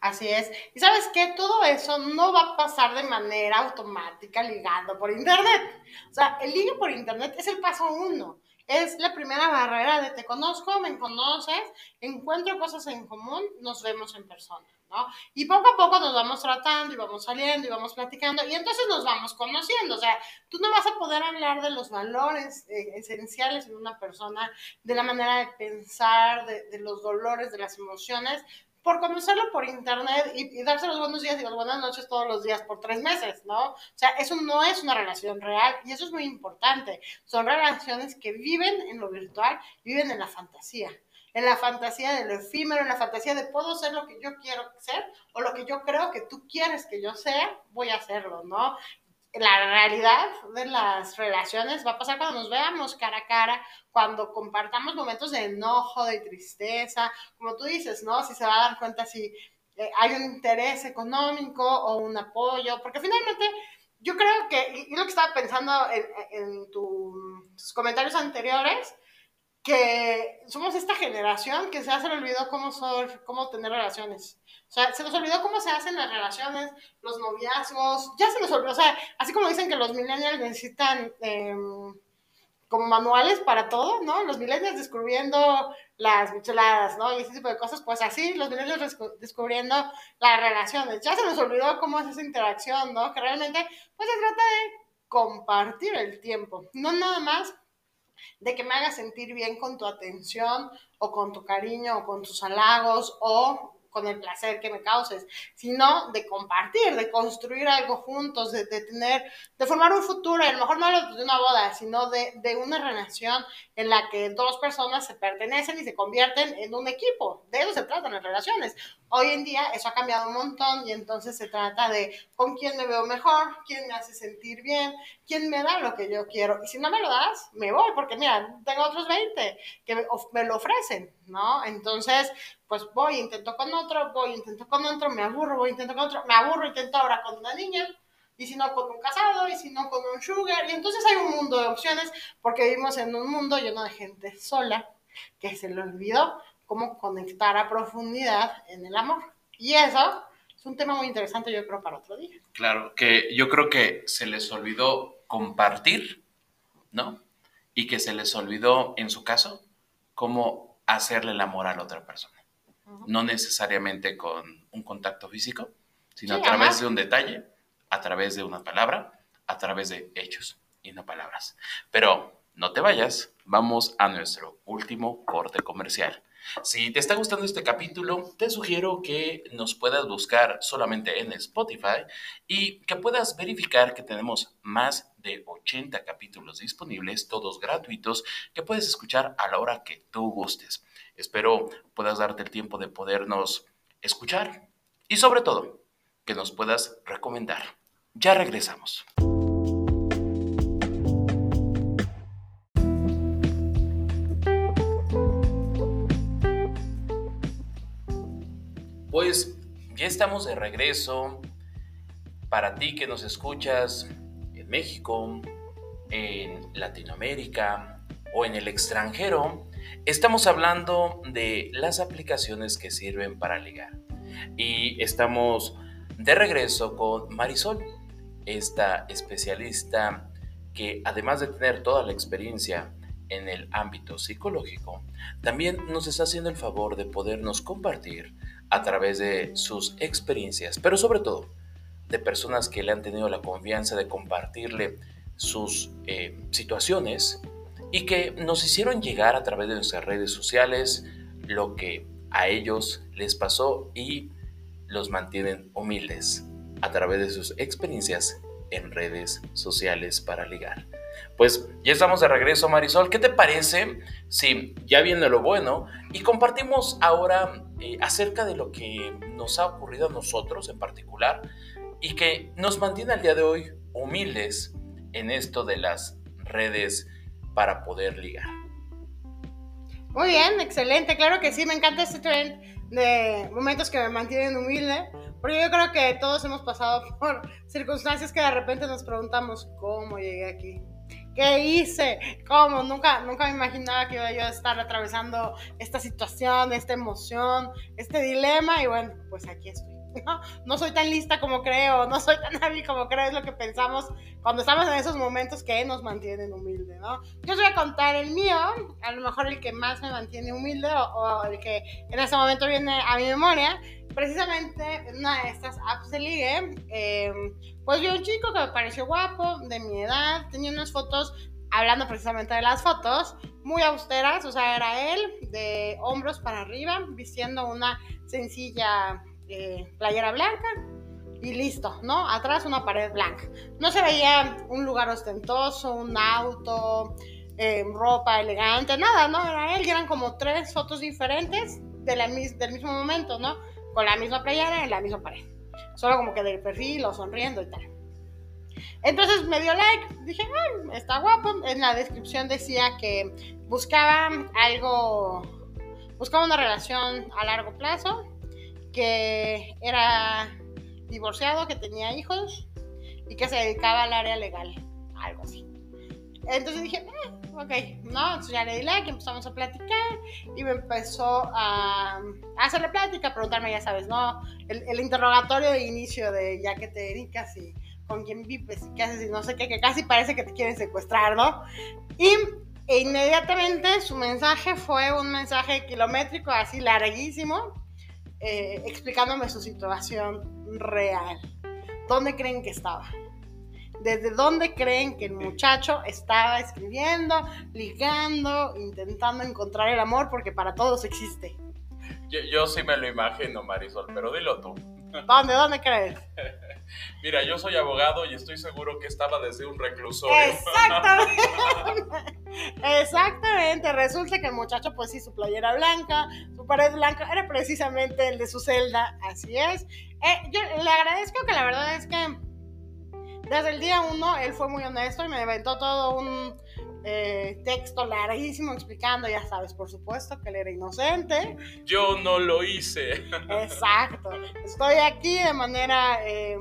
Así es. Y sabes qué, todo eso no va a pasar de manera automática ligando por Internet. O sea, el ligue por Internet es el paso uno. Es la primera barrera de te conozco, me conoces, encuentro cosas en común, nos vemos en persona, ¿no? Y poco a poco nos vamos tratando y vamos saliendo y vamos platicando y entonces nos vamos conociendo. O sea, tú no vas a poder hablar de los valores eh, esenciales de una persona, de la manera de pensar, de los dolores, de las emociones, por conocerlo por internet y, y, darse los buenos días y las buenas noches todos los días por tres meses, ¿no? O sea, eso no es una relación real y eso es muy importante. Son relaciones que viven en lo virtual, viven en la fantasía. En la fantasía de lo efímero, en la fantasía de puedo ser lo que yo quiero ser o lo que yo creo que tú quieres que yo sea, voy a hacerlo, ¿no? La realidad de las relaciones va a pasar cuando nos veamos cara a cara, cuando compartamos momentos de enojo, de tristeza, como tú dices, ¿no? Si se va a dar cuenta si eh, hay un interés económico o un apoyo, porque finalmente yo creo que, y lo que estaba pensando en, en tus comentarios anteriores, que somos esta generación que se le olvidó cómo, ser, cómo tener relaciones. O sea, se nos olvidó cómo se hacen las relaciones, los noviazgos, ya se nos olvidó. O sea, así como dicen que los millennials necesitan eh, como manuales para todo, ¿no? Los millennials descubriendo las micheladas, ¿no? Y ese tipo de cosas, pues así, los millennials descubriendo las relaciones. Ya se nos olvidó cómo es esa interacción, ¿no? Que realmente, pues se trata de compartir el tiempo, no nada más de que me hagas sentir bien con tu atención o con tu cariño o con tus halagos o con el placer que me causes, sino de compartir, de construir algo juntos, de, de tener, de formar un futuro, y a lo mejor no de una boda, sino de, de, una relación en la que dos personas se pertenecen y se convierten en un equipo. De eso se tratan las relaciones. Hoy en día eso ha cambiado un montón y entonces se trata de con quién me veo mejor, quién me hace sentir bien, quién me da lo que yo quiero. Y si no me lo das, me voy, porque mira, tengo otros 20 que me, me lo ofrecen, ¿no? Entonces, pues voy, intento con otro, voy, intento con otro, me aburro, voy, intento con otro, me aburro, intento ahora con una niña, y si no con un casado, y si no con un sugar, y entonces hay un mundo de opciones porque vivimos en un mundo lleno de gente sola que se le olvidó cómo conectar a profundidad en el amor. Y eso es un tema muy interesante, yo creo, para otro día. Claro, que yo creo que se les olvidó compartir, ¿no? Y que se les olvidó, en su caso, cómo hacerle el amor a la otra persona. No necesariamente con un contacto físico, sino a través de un detalle, a través de una palabra, a través de hechos y no palabras. Pero no te vayas, vamos a nuestro último corte comercial. Si te está gustando este capítulo, te sugiero que nos puedas buscar solamente en Spotify y que puedas verificar que tenemos más de 80 capítulos disponibles, todos gratuitos, que puedes escuchar a la hora que tú gustes. Espero puedas darte el tiempo de podernos escuchar y sobre todo que nos puedas recomendar. Ya regresamos. Ya estamos de regreso. Para ti que nos escuchas en México, en Latinoamérica o en el extranjero, estamos hablando de las aplicaciones que sirven para ligar. Y estamos de regreso con Marisol, esta especialista que además de tener toda la experiencia en el ámbito psicológico, también nos está haciendo el favor de podernos compartir a través de sus experiencias, pero sobre todo de personas que le han tenido la confianza de compartirle sus eh, situaciones y que nos hicieron llegar a través de nuestras redes sociales lo que a ellos les pasó y los mantienen humildes a través de sus experiencias en redes sociales para ligar. Pues ya estamos de regreso, Marisol. ¿Qué te parece si ya viene lo bueno y compartimos ahora eh, acerca de lo que nos ha ocurrido a nosotros en particular y que nos mantiene al día de hoy humildes en esto de las redes para poder ligar? Muy bien, excelente. Claro que sí, me encanta este trend de momentos que me mantienen humilde, porque yo creo que todos hemos pasado (laughs) por circunstancias que de repente nos preguntamos cómo llegué aquí. ¿Qué hice? ¿Cómo? Nunca, nunca me imaginaba que iba yo a estar atravesando esta situación, esta emoción, este dilema y bueno, pues aquí estoy. ¿No? soy tan lista como creo, no soy tan hábil como creo, es lo que pensamos cuando estamos en esos momentos que nos mantienen humilde, ¿no? Yo os voy a contar el mío, a lo mejor el que más me mantiene humilde o, el que en este momento viene a mi memoria, precisamente en una de estas apps de ligue, em, pues vi un chico que me pareció guapo, de mi edad, tenía unas fotos, hablando precisamente de las fotos, muy austeras, o sea, era él de hombros para arriba, vistiendo una sencilla eh, playera blanca y listo, ¿no? Atrás una pared blanca. No se veía un lugar ostentoso, un auto, em, ropa elegante, nada, ¿no? Era él, y eran como tres fotos diferentes del mismo momento, ¿no? Con la misma playera en la misma pared. Solo como que del perfil o sonriendo y tal. Entonces me dio like, dije, está guapo. En la descripción decía que buscaba algo, buscaba una relación a largo plazo, que era divorciado, que tenía hijos y que se dedicaba al área legal, algo así. Entonces dije, eh, ok, ¿no? Entonces ya le di like, empezamos a platicar y me empezó a, hacer la plática, a preguntarme, ya sabes, ¿no? El, interrogatorio de inicio de ya que te dedicas y con quién vives y qué haces y no sé qué, que casi parece que te quieren secuestrar, ¿no? Y e inmediatamente su mensaje fue un mensaje kilométrico, así larguísimo, eh, explicándome su situación real. ¿Dónde creen que estaba? ¿Desde dónde creen que el muchacho estaba escribiendo, ligando, intentando encontrar el amor? Porque para todos existe. Yo, yo sí me lo imagino, Marisol, pero dilo tú. ¿Dónde? ¿Dónde crees? (laughs) Mira, yo soy abogado y estoy seguro que estaba desde un reclusorio. Exactamente. (laughs) Exactamente. Resulta que el muchacho, pues sí, su playera blanca, su pared blanca, era precisamente el de su celda. Así es. Eh, yo le agradezco que la verdad es que desde el día uno él fue muy honesto y me inventó todo un eh, texto larguísimo explicando, ya sabes, por supuesto, que él era inocente. Yo no lo hice. Exacto. Estoy aquí de manera, eh,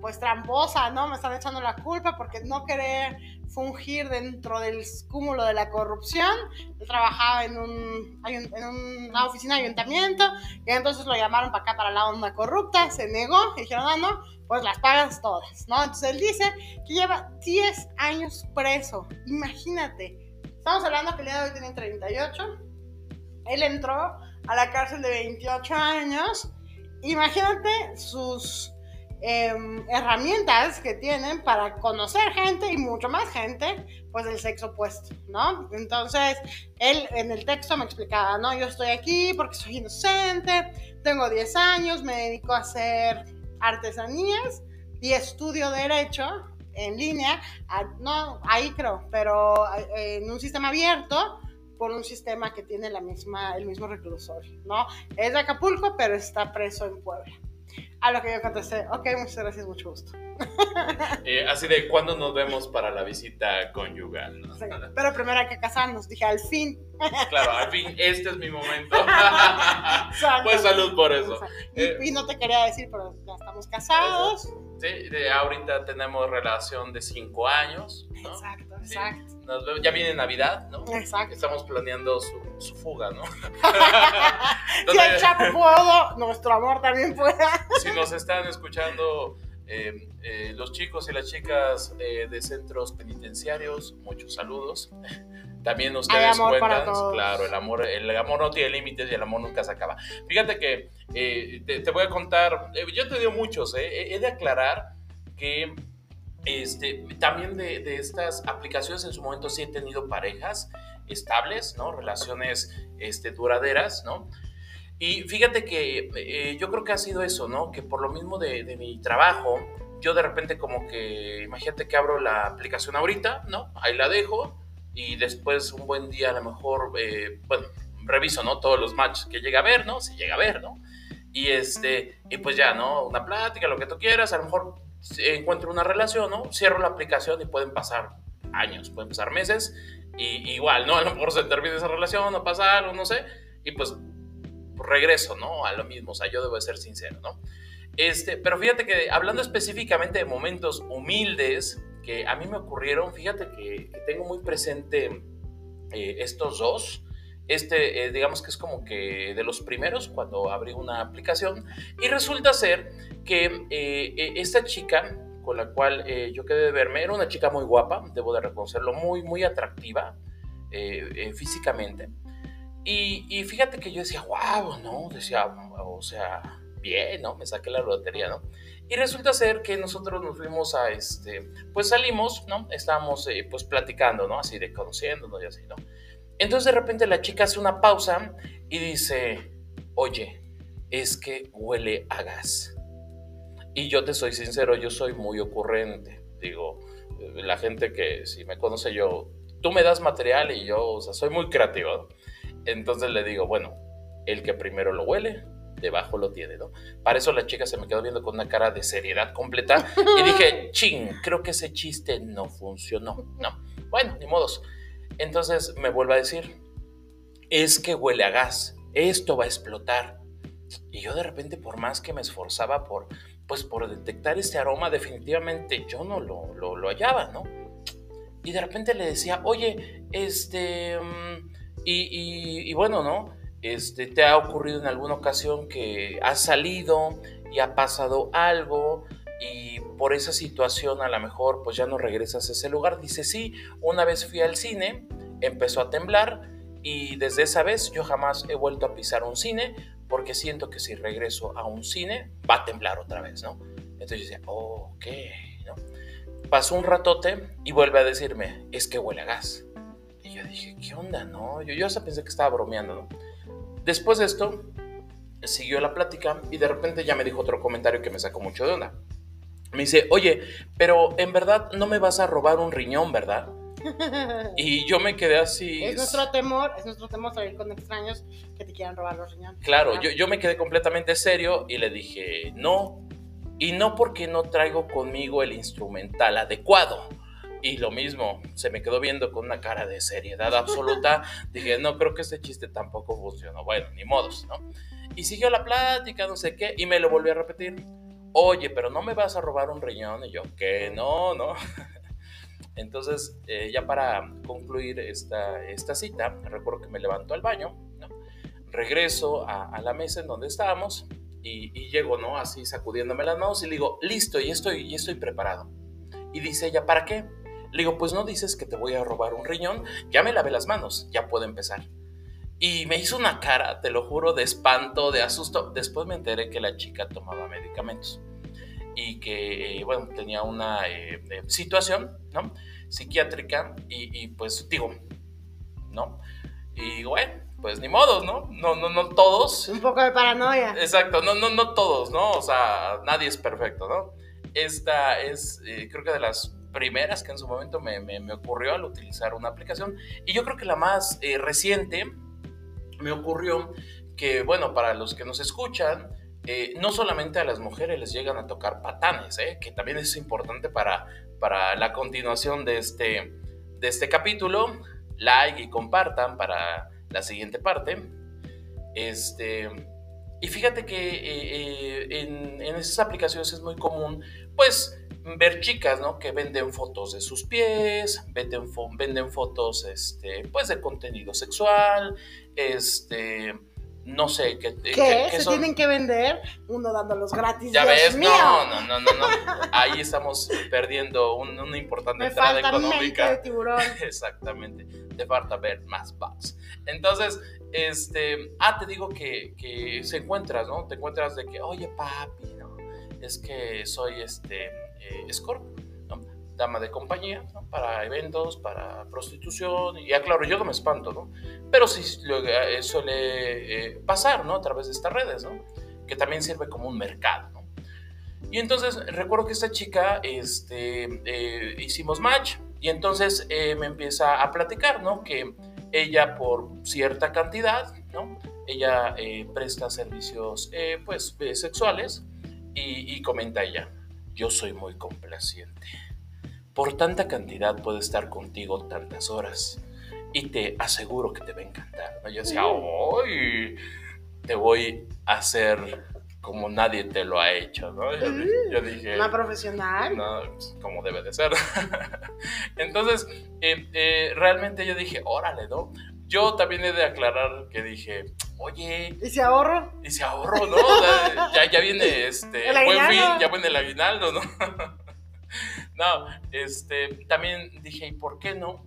pues tramposa, ¿no? Me están echando la culpa porque no querer fungir dentro del cúmulo de la corrupción. Él trabajaba en, un, en una oficina de ayuntamiento y entonces lo llamaron para acá para la onda corrupta, se negó y dijeron, no, no, pues las pagas todas, ¿no? Entonces él dice que lleva 10 años preso, imagínate. Estamos hablando que el día de hoy tiene 38. Él entró a la cárcel de 28 años. Imagínate sus Em, herramientas que tienen para conocer gente y mucho más gente, pues del sexo opuesto, ¿no? Entonces, él en el texto me explicaba, ¿no? Yo estoy aquí porque soy inocente, tengo 10 años, me dedico a hacer artesanías y estudio derecho en línea, no, ahí creo, pero eh, en un sistema abierto por un sistema que tiene la misma, el mismo reclusorio, ¿no? Es de Acapulco, pero está preso en Puebla. A lo que yo contesté, ok, muchas gracias, mucho gusto. (laughs) Eh, así de, ¿cuándo nos vemos para la visita conyugal? pero primero hay que casarnos, dije, al fin. claro, al fin, este es mi momento. (laughs) pues salud por eso. Eh, y, no te quería decir, pero ya estamos casados. Sí, de ahorita tenemos relación de cinco años. Exacto, exacto. Ya viene Navidad, ¿no? Exacto. Estamos planeando su, su fuga, ¿no? (laughs) si el Chapo pudo, nuestro amor también pueda. si nos están escuchando eh, eh, los chicos y las chicas eh, de centros penitenciarios, muchos saludos. También ustedes cuentan, claro, el amor, el amor no tiene límites y el amor nunca se acaba. Fíjate que te, voy a contar, yo te digo muchos, he de aclarar que este, también de, estas aplicaciones en su momento sí he tenido parejas estables, ¿no? Relaciones este, duraderas, ¿no? Y fíjate que eh, yo creo que ha sido eso, ¿no? Que por lo mismo de, mi trabajo, yo de repente como que, imagínate que abro la aplicación ahorita, ¿no? Ahí la dejo y después un buen día a lo mejor, eh, bueno, reviso, ¿no? Todos los matches que llega a ver, ¿no? Si llega a ver, ¿no? Y este, y pues ya, ¿no? Una plática, lo que tú quieras, a lo mejor encuentro una relación, ¿no? Cierro la aplicación y pueden pasar años, pueden pasar meses, y igual, ¿no? A lo mejor se termina esa relación, no pasa algo, no sé, y pues regreso, ¿no? A lo mismo, o sea, yo debo ser sincero, ¿no? Este, pero fíjate que hablando específicamente de momentos humildes que a mí me ocurrieron, fíjate que, tengo muy presente eh, estos dos. Este, eh, digamos que es como que de los primeros cuando abrí una aplicación y resulta ser que eh, esta chica con la cual yo quedé de verme era una chica muy guapa, debo de reconocerlo, muy, muy atractiva físicamente. Y, fíjate que yo decía, wow, ¿no? Decía, o sea, bien, ¿no? Me saqué la lotería, ¿no? Y resulta ser que nosotros nos fuimos a, este, pues salimos, ¿no? Estábamos, eh, pues, platicando, ¿no? Así de conociéndonos y así, ¿no? Entonces de repente la chica hace una pausa y dice, oye, es que huele a gas. Y yo te soy sincero, yo soy muy ocurrente. Digo, la gente que si me conoce yo, tú me das material y yo, o sea, soy muy creativo. Entonces le digo, bueno, el que primero lo huele, debajo lo tiene, ¿no? Para eso la chica se me quedó viendo con una cara de seriedad completa y dije, (laughs) ching, creo que ese chiste no funcionó. No, bueno, ni modos. Entonces me vuelve a decir, es que huele a gas, esto va a explotar. Y yo de repente, por más que me esforzaba por, pues por detectar este aroma, definitivamente yo no lo, lo, hallaba, ¿no? Y de repente le decía, oye, este... Mm, y, bueno, ¿no? Este, ¿Te ha ocurrido en alguna ocasión que has salido y ha pasado algo y por esa situación a lo mejor pues ya no regresas a ese lugar? Dice, sí, una vez fui al cine, empezó a temblar y desde esa vez yo jamás he vuelto a pisar un cine porque siento que si regreso a un cine va a temblar otra vez, ¿no? Entonces yo decía, oh, ok, ¿no? Pasó un ratote y vuelve a decirme, es que huele a gas yo dije, ¿qué onda? No, yo, yo hasta pensé que estaba bromeando, ¿no? Después de esto, siguió la plática y de repente ya me dijo otro comentario que me sacó mucho de onda. Me dice, oye, pero en verdad no me vas a robar un riñón, ¿verdad? (laughs) Y yo me quedé así. Es nuestro temor, es nuestro temor salir con extraños que te quieran robar los riñones. Claro, yo, yo me quedé completamente serio y le dije, no. Y no porque no traigo conmigo el instrumental adecuado. Y lo mismo, se me quedó viendo con una cara de seriedad absoluta. (laughs) Dije, no, creo que este chiste tampoco funcionó. Bueno, ni modos, ¿no? Y siguió la plática, no sé qué, y me lo volvió a repetir. Oye, pero no me vas a robar un riñón. Y yo, que no, no. (laughs) Entonces, eh, ya para concluir esta, esta cita, recuerdo que me levanto al baño, regreso a, la mesa en donde estábamos y, llego, ¿no? Así sacudiéndome las manos y le digo, listo, y estoy, y estoy preparado. Y dice ella, ¿para qué? Le digo, pues no dices que te voy a robar un riñón, ya me lavé las manos, ya puedo empezar. Y me hizo una cara, te lo juro, de espanto, de asusto. Después me enteré que la chica tomaba medicamentos y que, bueno, tenía una eh, eh, situación, ¿no? Psiquiátrica y, pues digo, ¿no? Y bueno, pues ni modos, ¿no? No, no, no todos. Un poco de paranoia. Exacto, no, no, no todos, ¿no? O sea, nadie es perfecto, ¿no? Esta es, eh, creo que de las primeras que en su momento me, me, ocurrió al utilizar una aplicación. Y yo creo que la más reciente me ocurrió que, bueno, para los que nos escuchan, eh, no solamente a las mujeres les llegan a tocar patanes, eh, que también es importante para, para la continuación de este, de este capítulo. Like y compartan para la siguiente parte. Este, y fíjate que eh, en, en esas aplicaciones es muy común, pues, ver chicas, ¿no? Que venden fotos de sus pies, venden, venden fotos, este, pues, de contenido sexual, este no sé, que, ¿Qué? ¿Se tienen que vender? Uno dándolos gratis. Ya ves, no, no, no, no, no. Ahí estamos perdiendo una importante Me entrada falta económica. de tiburón. (laughs) Exactamente. Te falta ver más bugs. Entonces, este, ah, te digo que, que se encuentras, ¿no? Te encuentras de que, oye, papi, ¿no? Es que soy este eh, dama de compañía, para eventos, para prostitución, y claro, yo no me espanto, ¿no? Pero sí eh, suele eh, pasar, ¿no? A través de estas redes, ¿no? Que también sirve como un mercado. Y entonces recuerdo que esta chica, este, eh, hicimos match, y entonces me empieza a platicar, ¿no? Que ella por cierta cantidad, ¿no? Ella presta servicios, pues, sexuales, y, y comenta ella, yo soy muy complaciente por tanta cantidad puede estar contigo tantas horas y te aseguro que te va a encantar. Yo decía, ¡ay! Te voy a hacer como nadie te lo ha hecho, ¿no? Yo, dije... Una profesional. No, pues, como debe de ser. (laughs) Entonces, eh, eh, realmente yo dije, órale, ¿no? Yo también he de aclarar que dije, oye... ¿Y si ahorro? Y si ahorro, ¿no? ya, ya viene (laughs) este... buen fin, ya viene el aguinaldo, ¿no? (laughs) No, este, también dije, ¿y por qué no?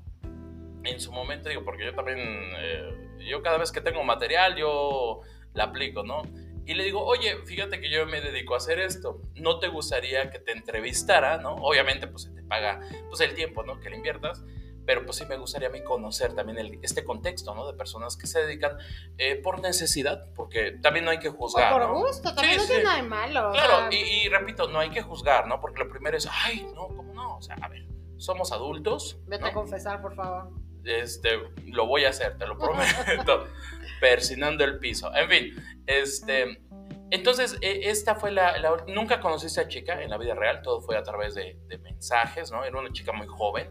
En su momento, digo, porque yo también, eh, yo cada vez que tengo material, yo la aplico, ¿no? Y le digo, oye, fíjate que yo me dedico a hacer esto, ¿no te gustaría que te entrevistara, no? Obviamente, pues se te paga, pues el tiempo, ¿no? Que le inviertas pero pues sí me gustaría a mí conocer también este contexto, ¿no? De personas que se dedican eh, por necesidad, porque también no hay que juzgar. por gusto, también no tiene nada de malo. Claro, y, repito, no hay que juzgar, ¿no? Porque lo primero es, ay, no, ¿cómo no? O sea, a ver, somos adultos. Vete a confesar, por favor. Este, lo voy a hacer, te lo prometo. (laughs) persinando el piso. En fin, este. Entonces, e, esta fue la, Nunca conocí a esta chica en la vida real, todo fue a través de, de mensajes, ¿no? Era una chica muy joven,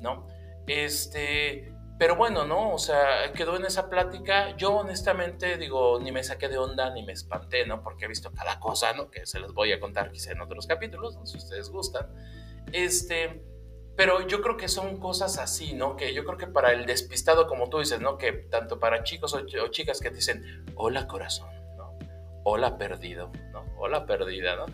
¿no? Este, pero bueno, ¿no? O sea, quedó en esa plática. Yo honestamente digo, ni me saqué de onda ni me espanté, ¿no? Porque he visto cada cosa, ¿no? Que se los voy a contar quizá en otros capítulos, si ustedes gustan. Este, pero yo creo que son cosas así, ¿no? Que yo creo que para el despistado, como tú dices, ¿no? Que tanto para chicos o, o chicas que dicen, hola corazón, ¿no? Hola perdido, ¿no? Hola perdida, ¿no?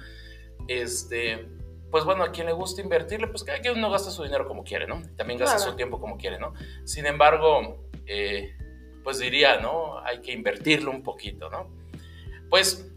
Este, pues bueno, a quien le gusta invertirle, pues cada quien uno gasta su dinero como quiere, ¿no? También gasta su tiempo como quiere, ¿no? Sin embargo, eh, pues diría, ¿no? Hay que invertirlo un poquito, ¿no? Pues,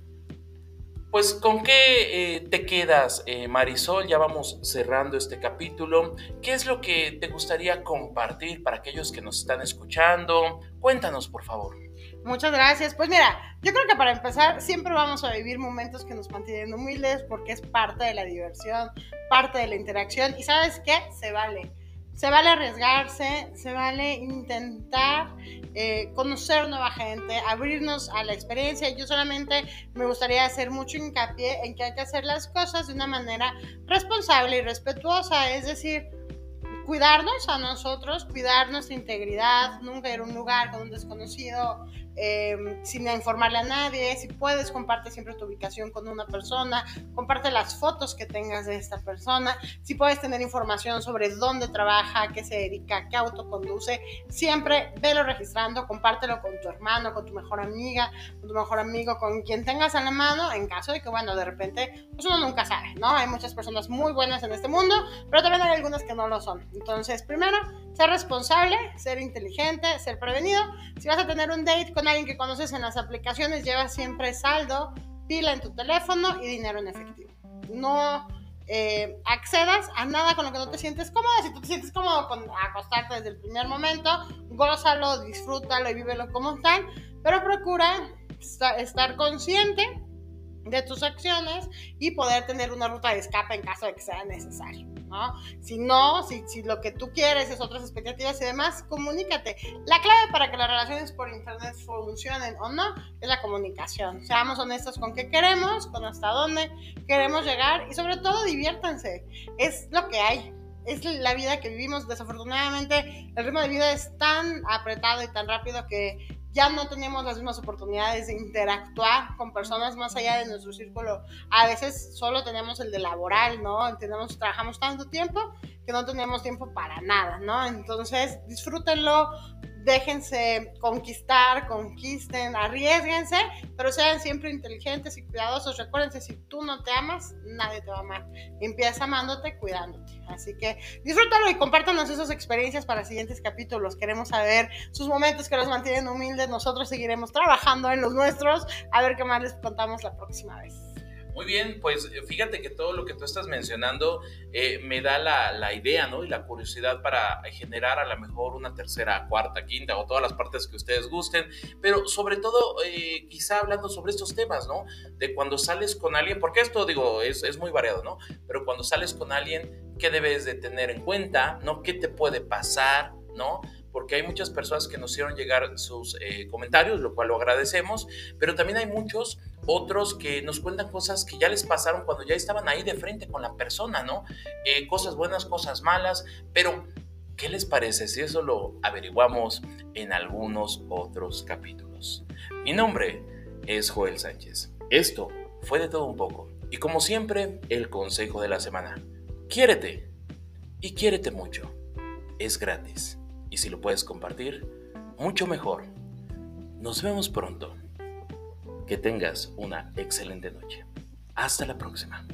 pues ¿con qué eh, te quedas, eh, Marisol? Ya vamos cerrando este capítulo. ¿Qué es lo que te gustaría compartir para aquellos que nos están escuchando? Cuéntanos, por favor. Muchas gracias. Pues mira, yo creo que para empezar siempre vamos a vivir momentos que nos mantienen humildes porque es parte de la diversión, parte de la interacción y sabes qué, se vale. Se vale arriesgarse, se vale intentar eh, conocer nueva gente, abrirnos a la experiencia. Yo solamente me gustaría hacer mucho hincapié en que hay que hacer las cosas de una manera responsable y respetuosa, es decir, cuidarnos a nosotros, cuidar nuestra integridad, nunca ir a un lugar con un desconocido Em, sin informarle a nadie. Si puedes, comparte siempre tu ubicación con una persona, comparte las fotos que tengas de esta persona. Si puedes tener información sobre dónde trabaja, qué se dedica, qué auto conduce, siempre velo registrando, compártelo con tu hermano, con tu mejor amiga, con tu mejor amigo, con quien tengas a la mano, en caso de que, bueno, de repente, pues uno nunca sabe, ¿no? Hay muchas personas muy buenas en este mundo, pero también hay algunas que no lo son. Entonces, primero, ser responsable, ser inteligente, ser prevenido. Si vas a tener un date con alguien que conoces en las aplicaciones, lleva siempre saldo, pila en tu teléfono y dinero en efectivo. No eh, accedas a nada con lo que no te sientes cómodo. Si tú te sientes cómodo con acostarte desde el primer momento, gózalo, disfrútalo y vívelo como tal, pero procura estar consciente de tus acciones y poder tener una ruta de escape en caso de que sea necesario. Si no, si, si lo que tú quieres es otras expectativas y demás, comunícate. La clave para que las relaciones por internet funcionen o no es la comunicación. Seamos honestos con qué queremos, con hasta dónde queremos llegar y sobre todo diviértanse. Es lo que hay. Es la vida que vivimos. Desafortunadamente, el ritmo de vida es tan apretado y tan rápido que ya no tenemos las mismas oportunidades de interactuar con personas más allá de nuestro círculo. A veces solo tenemos el de laboral, ¿no? Entendemos, trabajamos tanto tiempo que no tenemos tiempo para nada, ¿no? Entonces, disfrútenlo, déjense conquistar, conquisten, arriesguense, pero sean siempre inteligentes y cuidadosos. Recuérdense, si tú no te amas, nadie te va a amar. Empieza amándote, cuidándote. Así que disfrútalo y compártanos esas experiencias para siguientes capítulos. Queremos saber sus momentos que los mantienen humildes. Nosotros seguiremos trabajando en los nuestros. A ver qué más les contamos la próxima vez. Muy bien, pues eh, fíjate que todo lo que tú estás mencionando eh, me da la, idea, ¿no? Y la curiosidad para generar a lo mejor una tercera, cuarta, quinta o todas las partes que ustedes gusten, pero sobre todo eh, quizá hablando sobre estos temas, ¿no? De cuando sales con alguien, porque esto digo, es, es muy variado, ¿no? Pero cuando sales con alguien, ¿qué debes de tener en cuenta, ¿no? ¿Qué te puede pasar, ¿no? porque hay muchas personas que nos hicieron llegar sus eh, comentarios, lo cual lo agradecemos, pero también hay muchos otros que nos cuentan cosas que ya les pasaron cuando ya estaban ahí de frente con la persona, ¿no? Eh, cosas buenas, cosas malas, pero ¿qué les parece si eso lo averiguamos en algunos otros capítulos? Mi nombre es Joel Sánchez. Esto fue de todo un poco. Y como siempre, el consejo de la semana. Quiérete y quiérete mucho. Es gratis. Y si lo puedes compartir, mucho mejor. Nos vemos pronto. Que tengas una excelente noche. Hasta la próxima.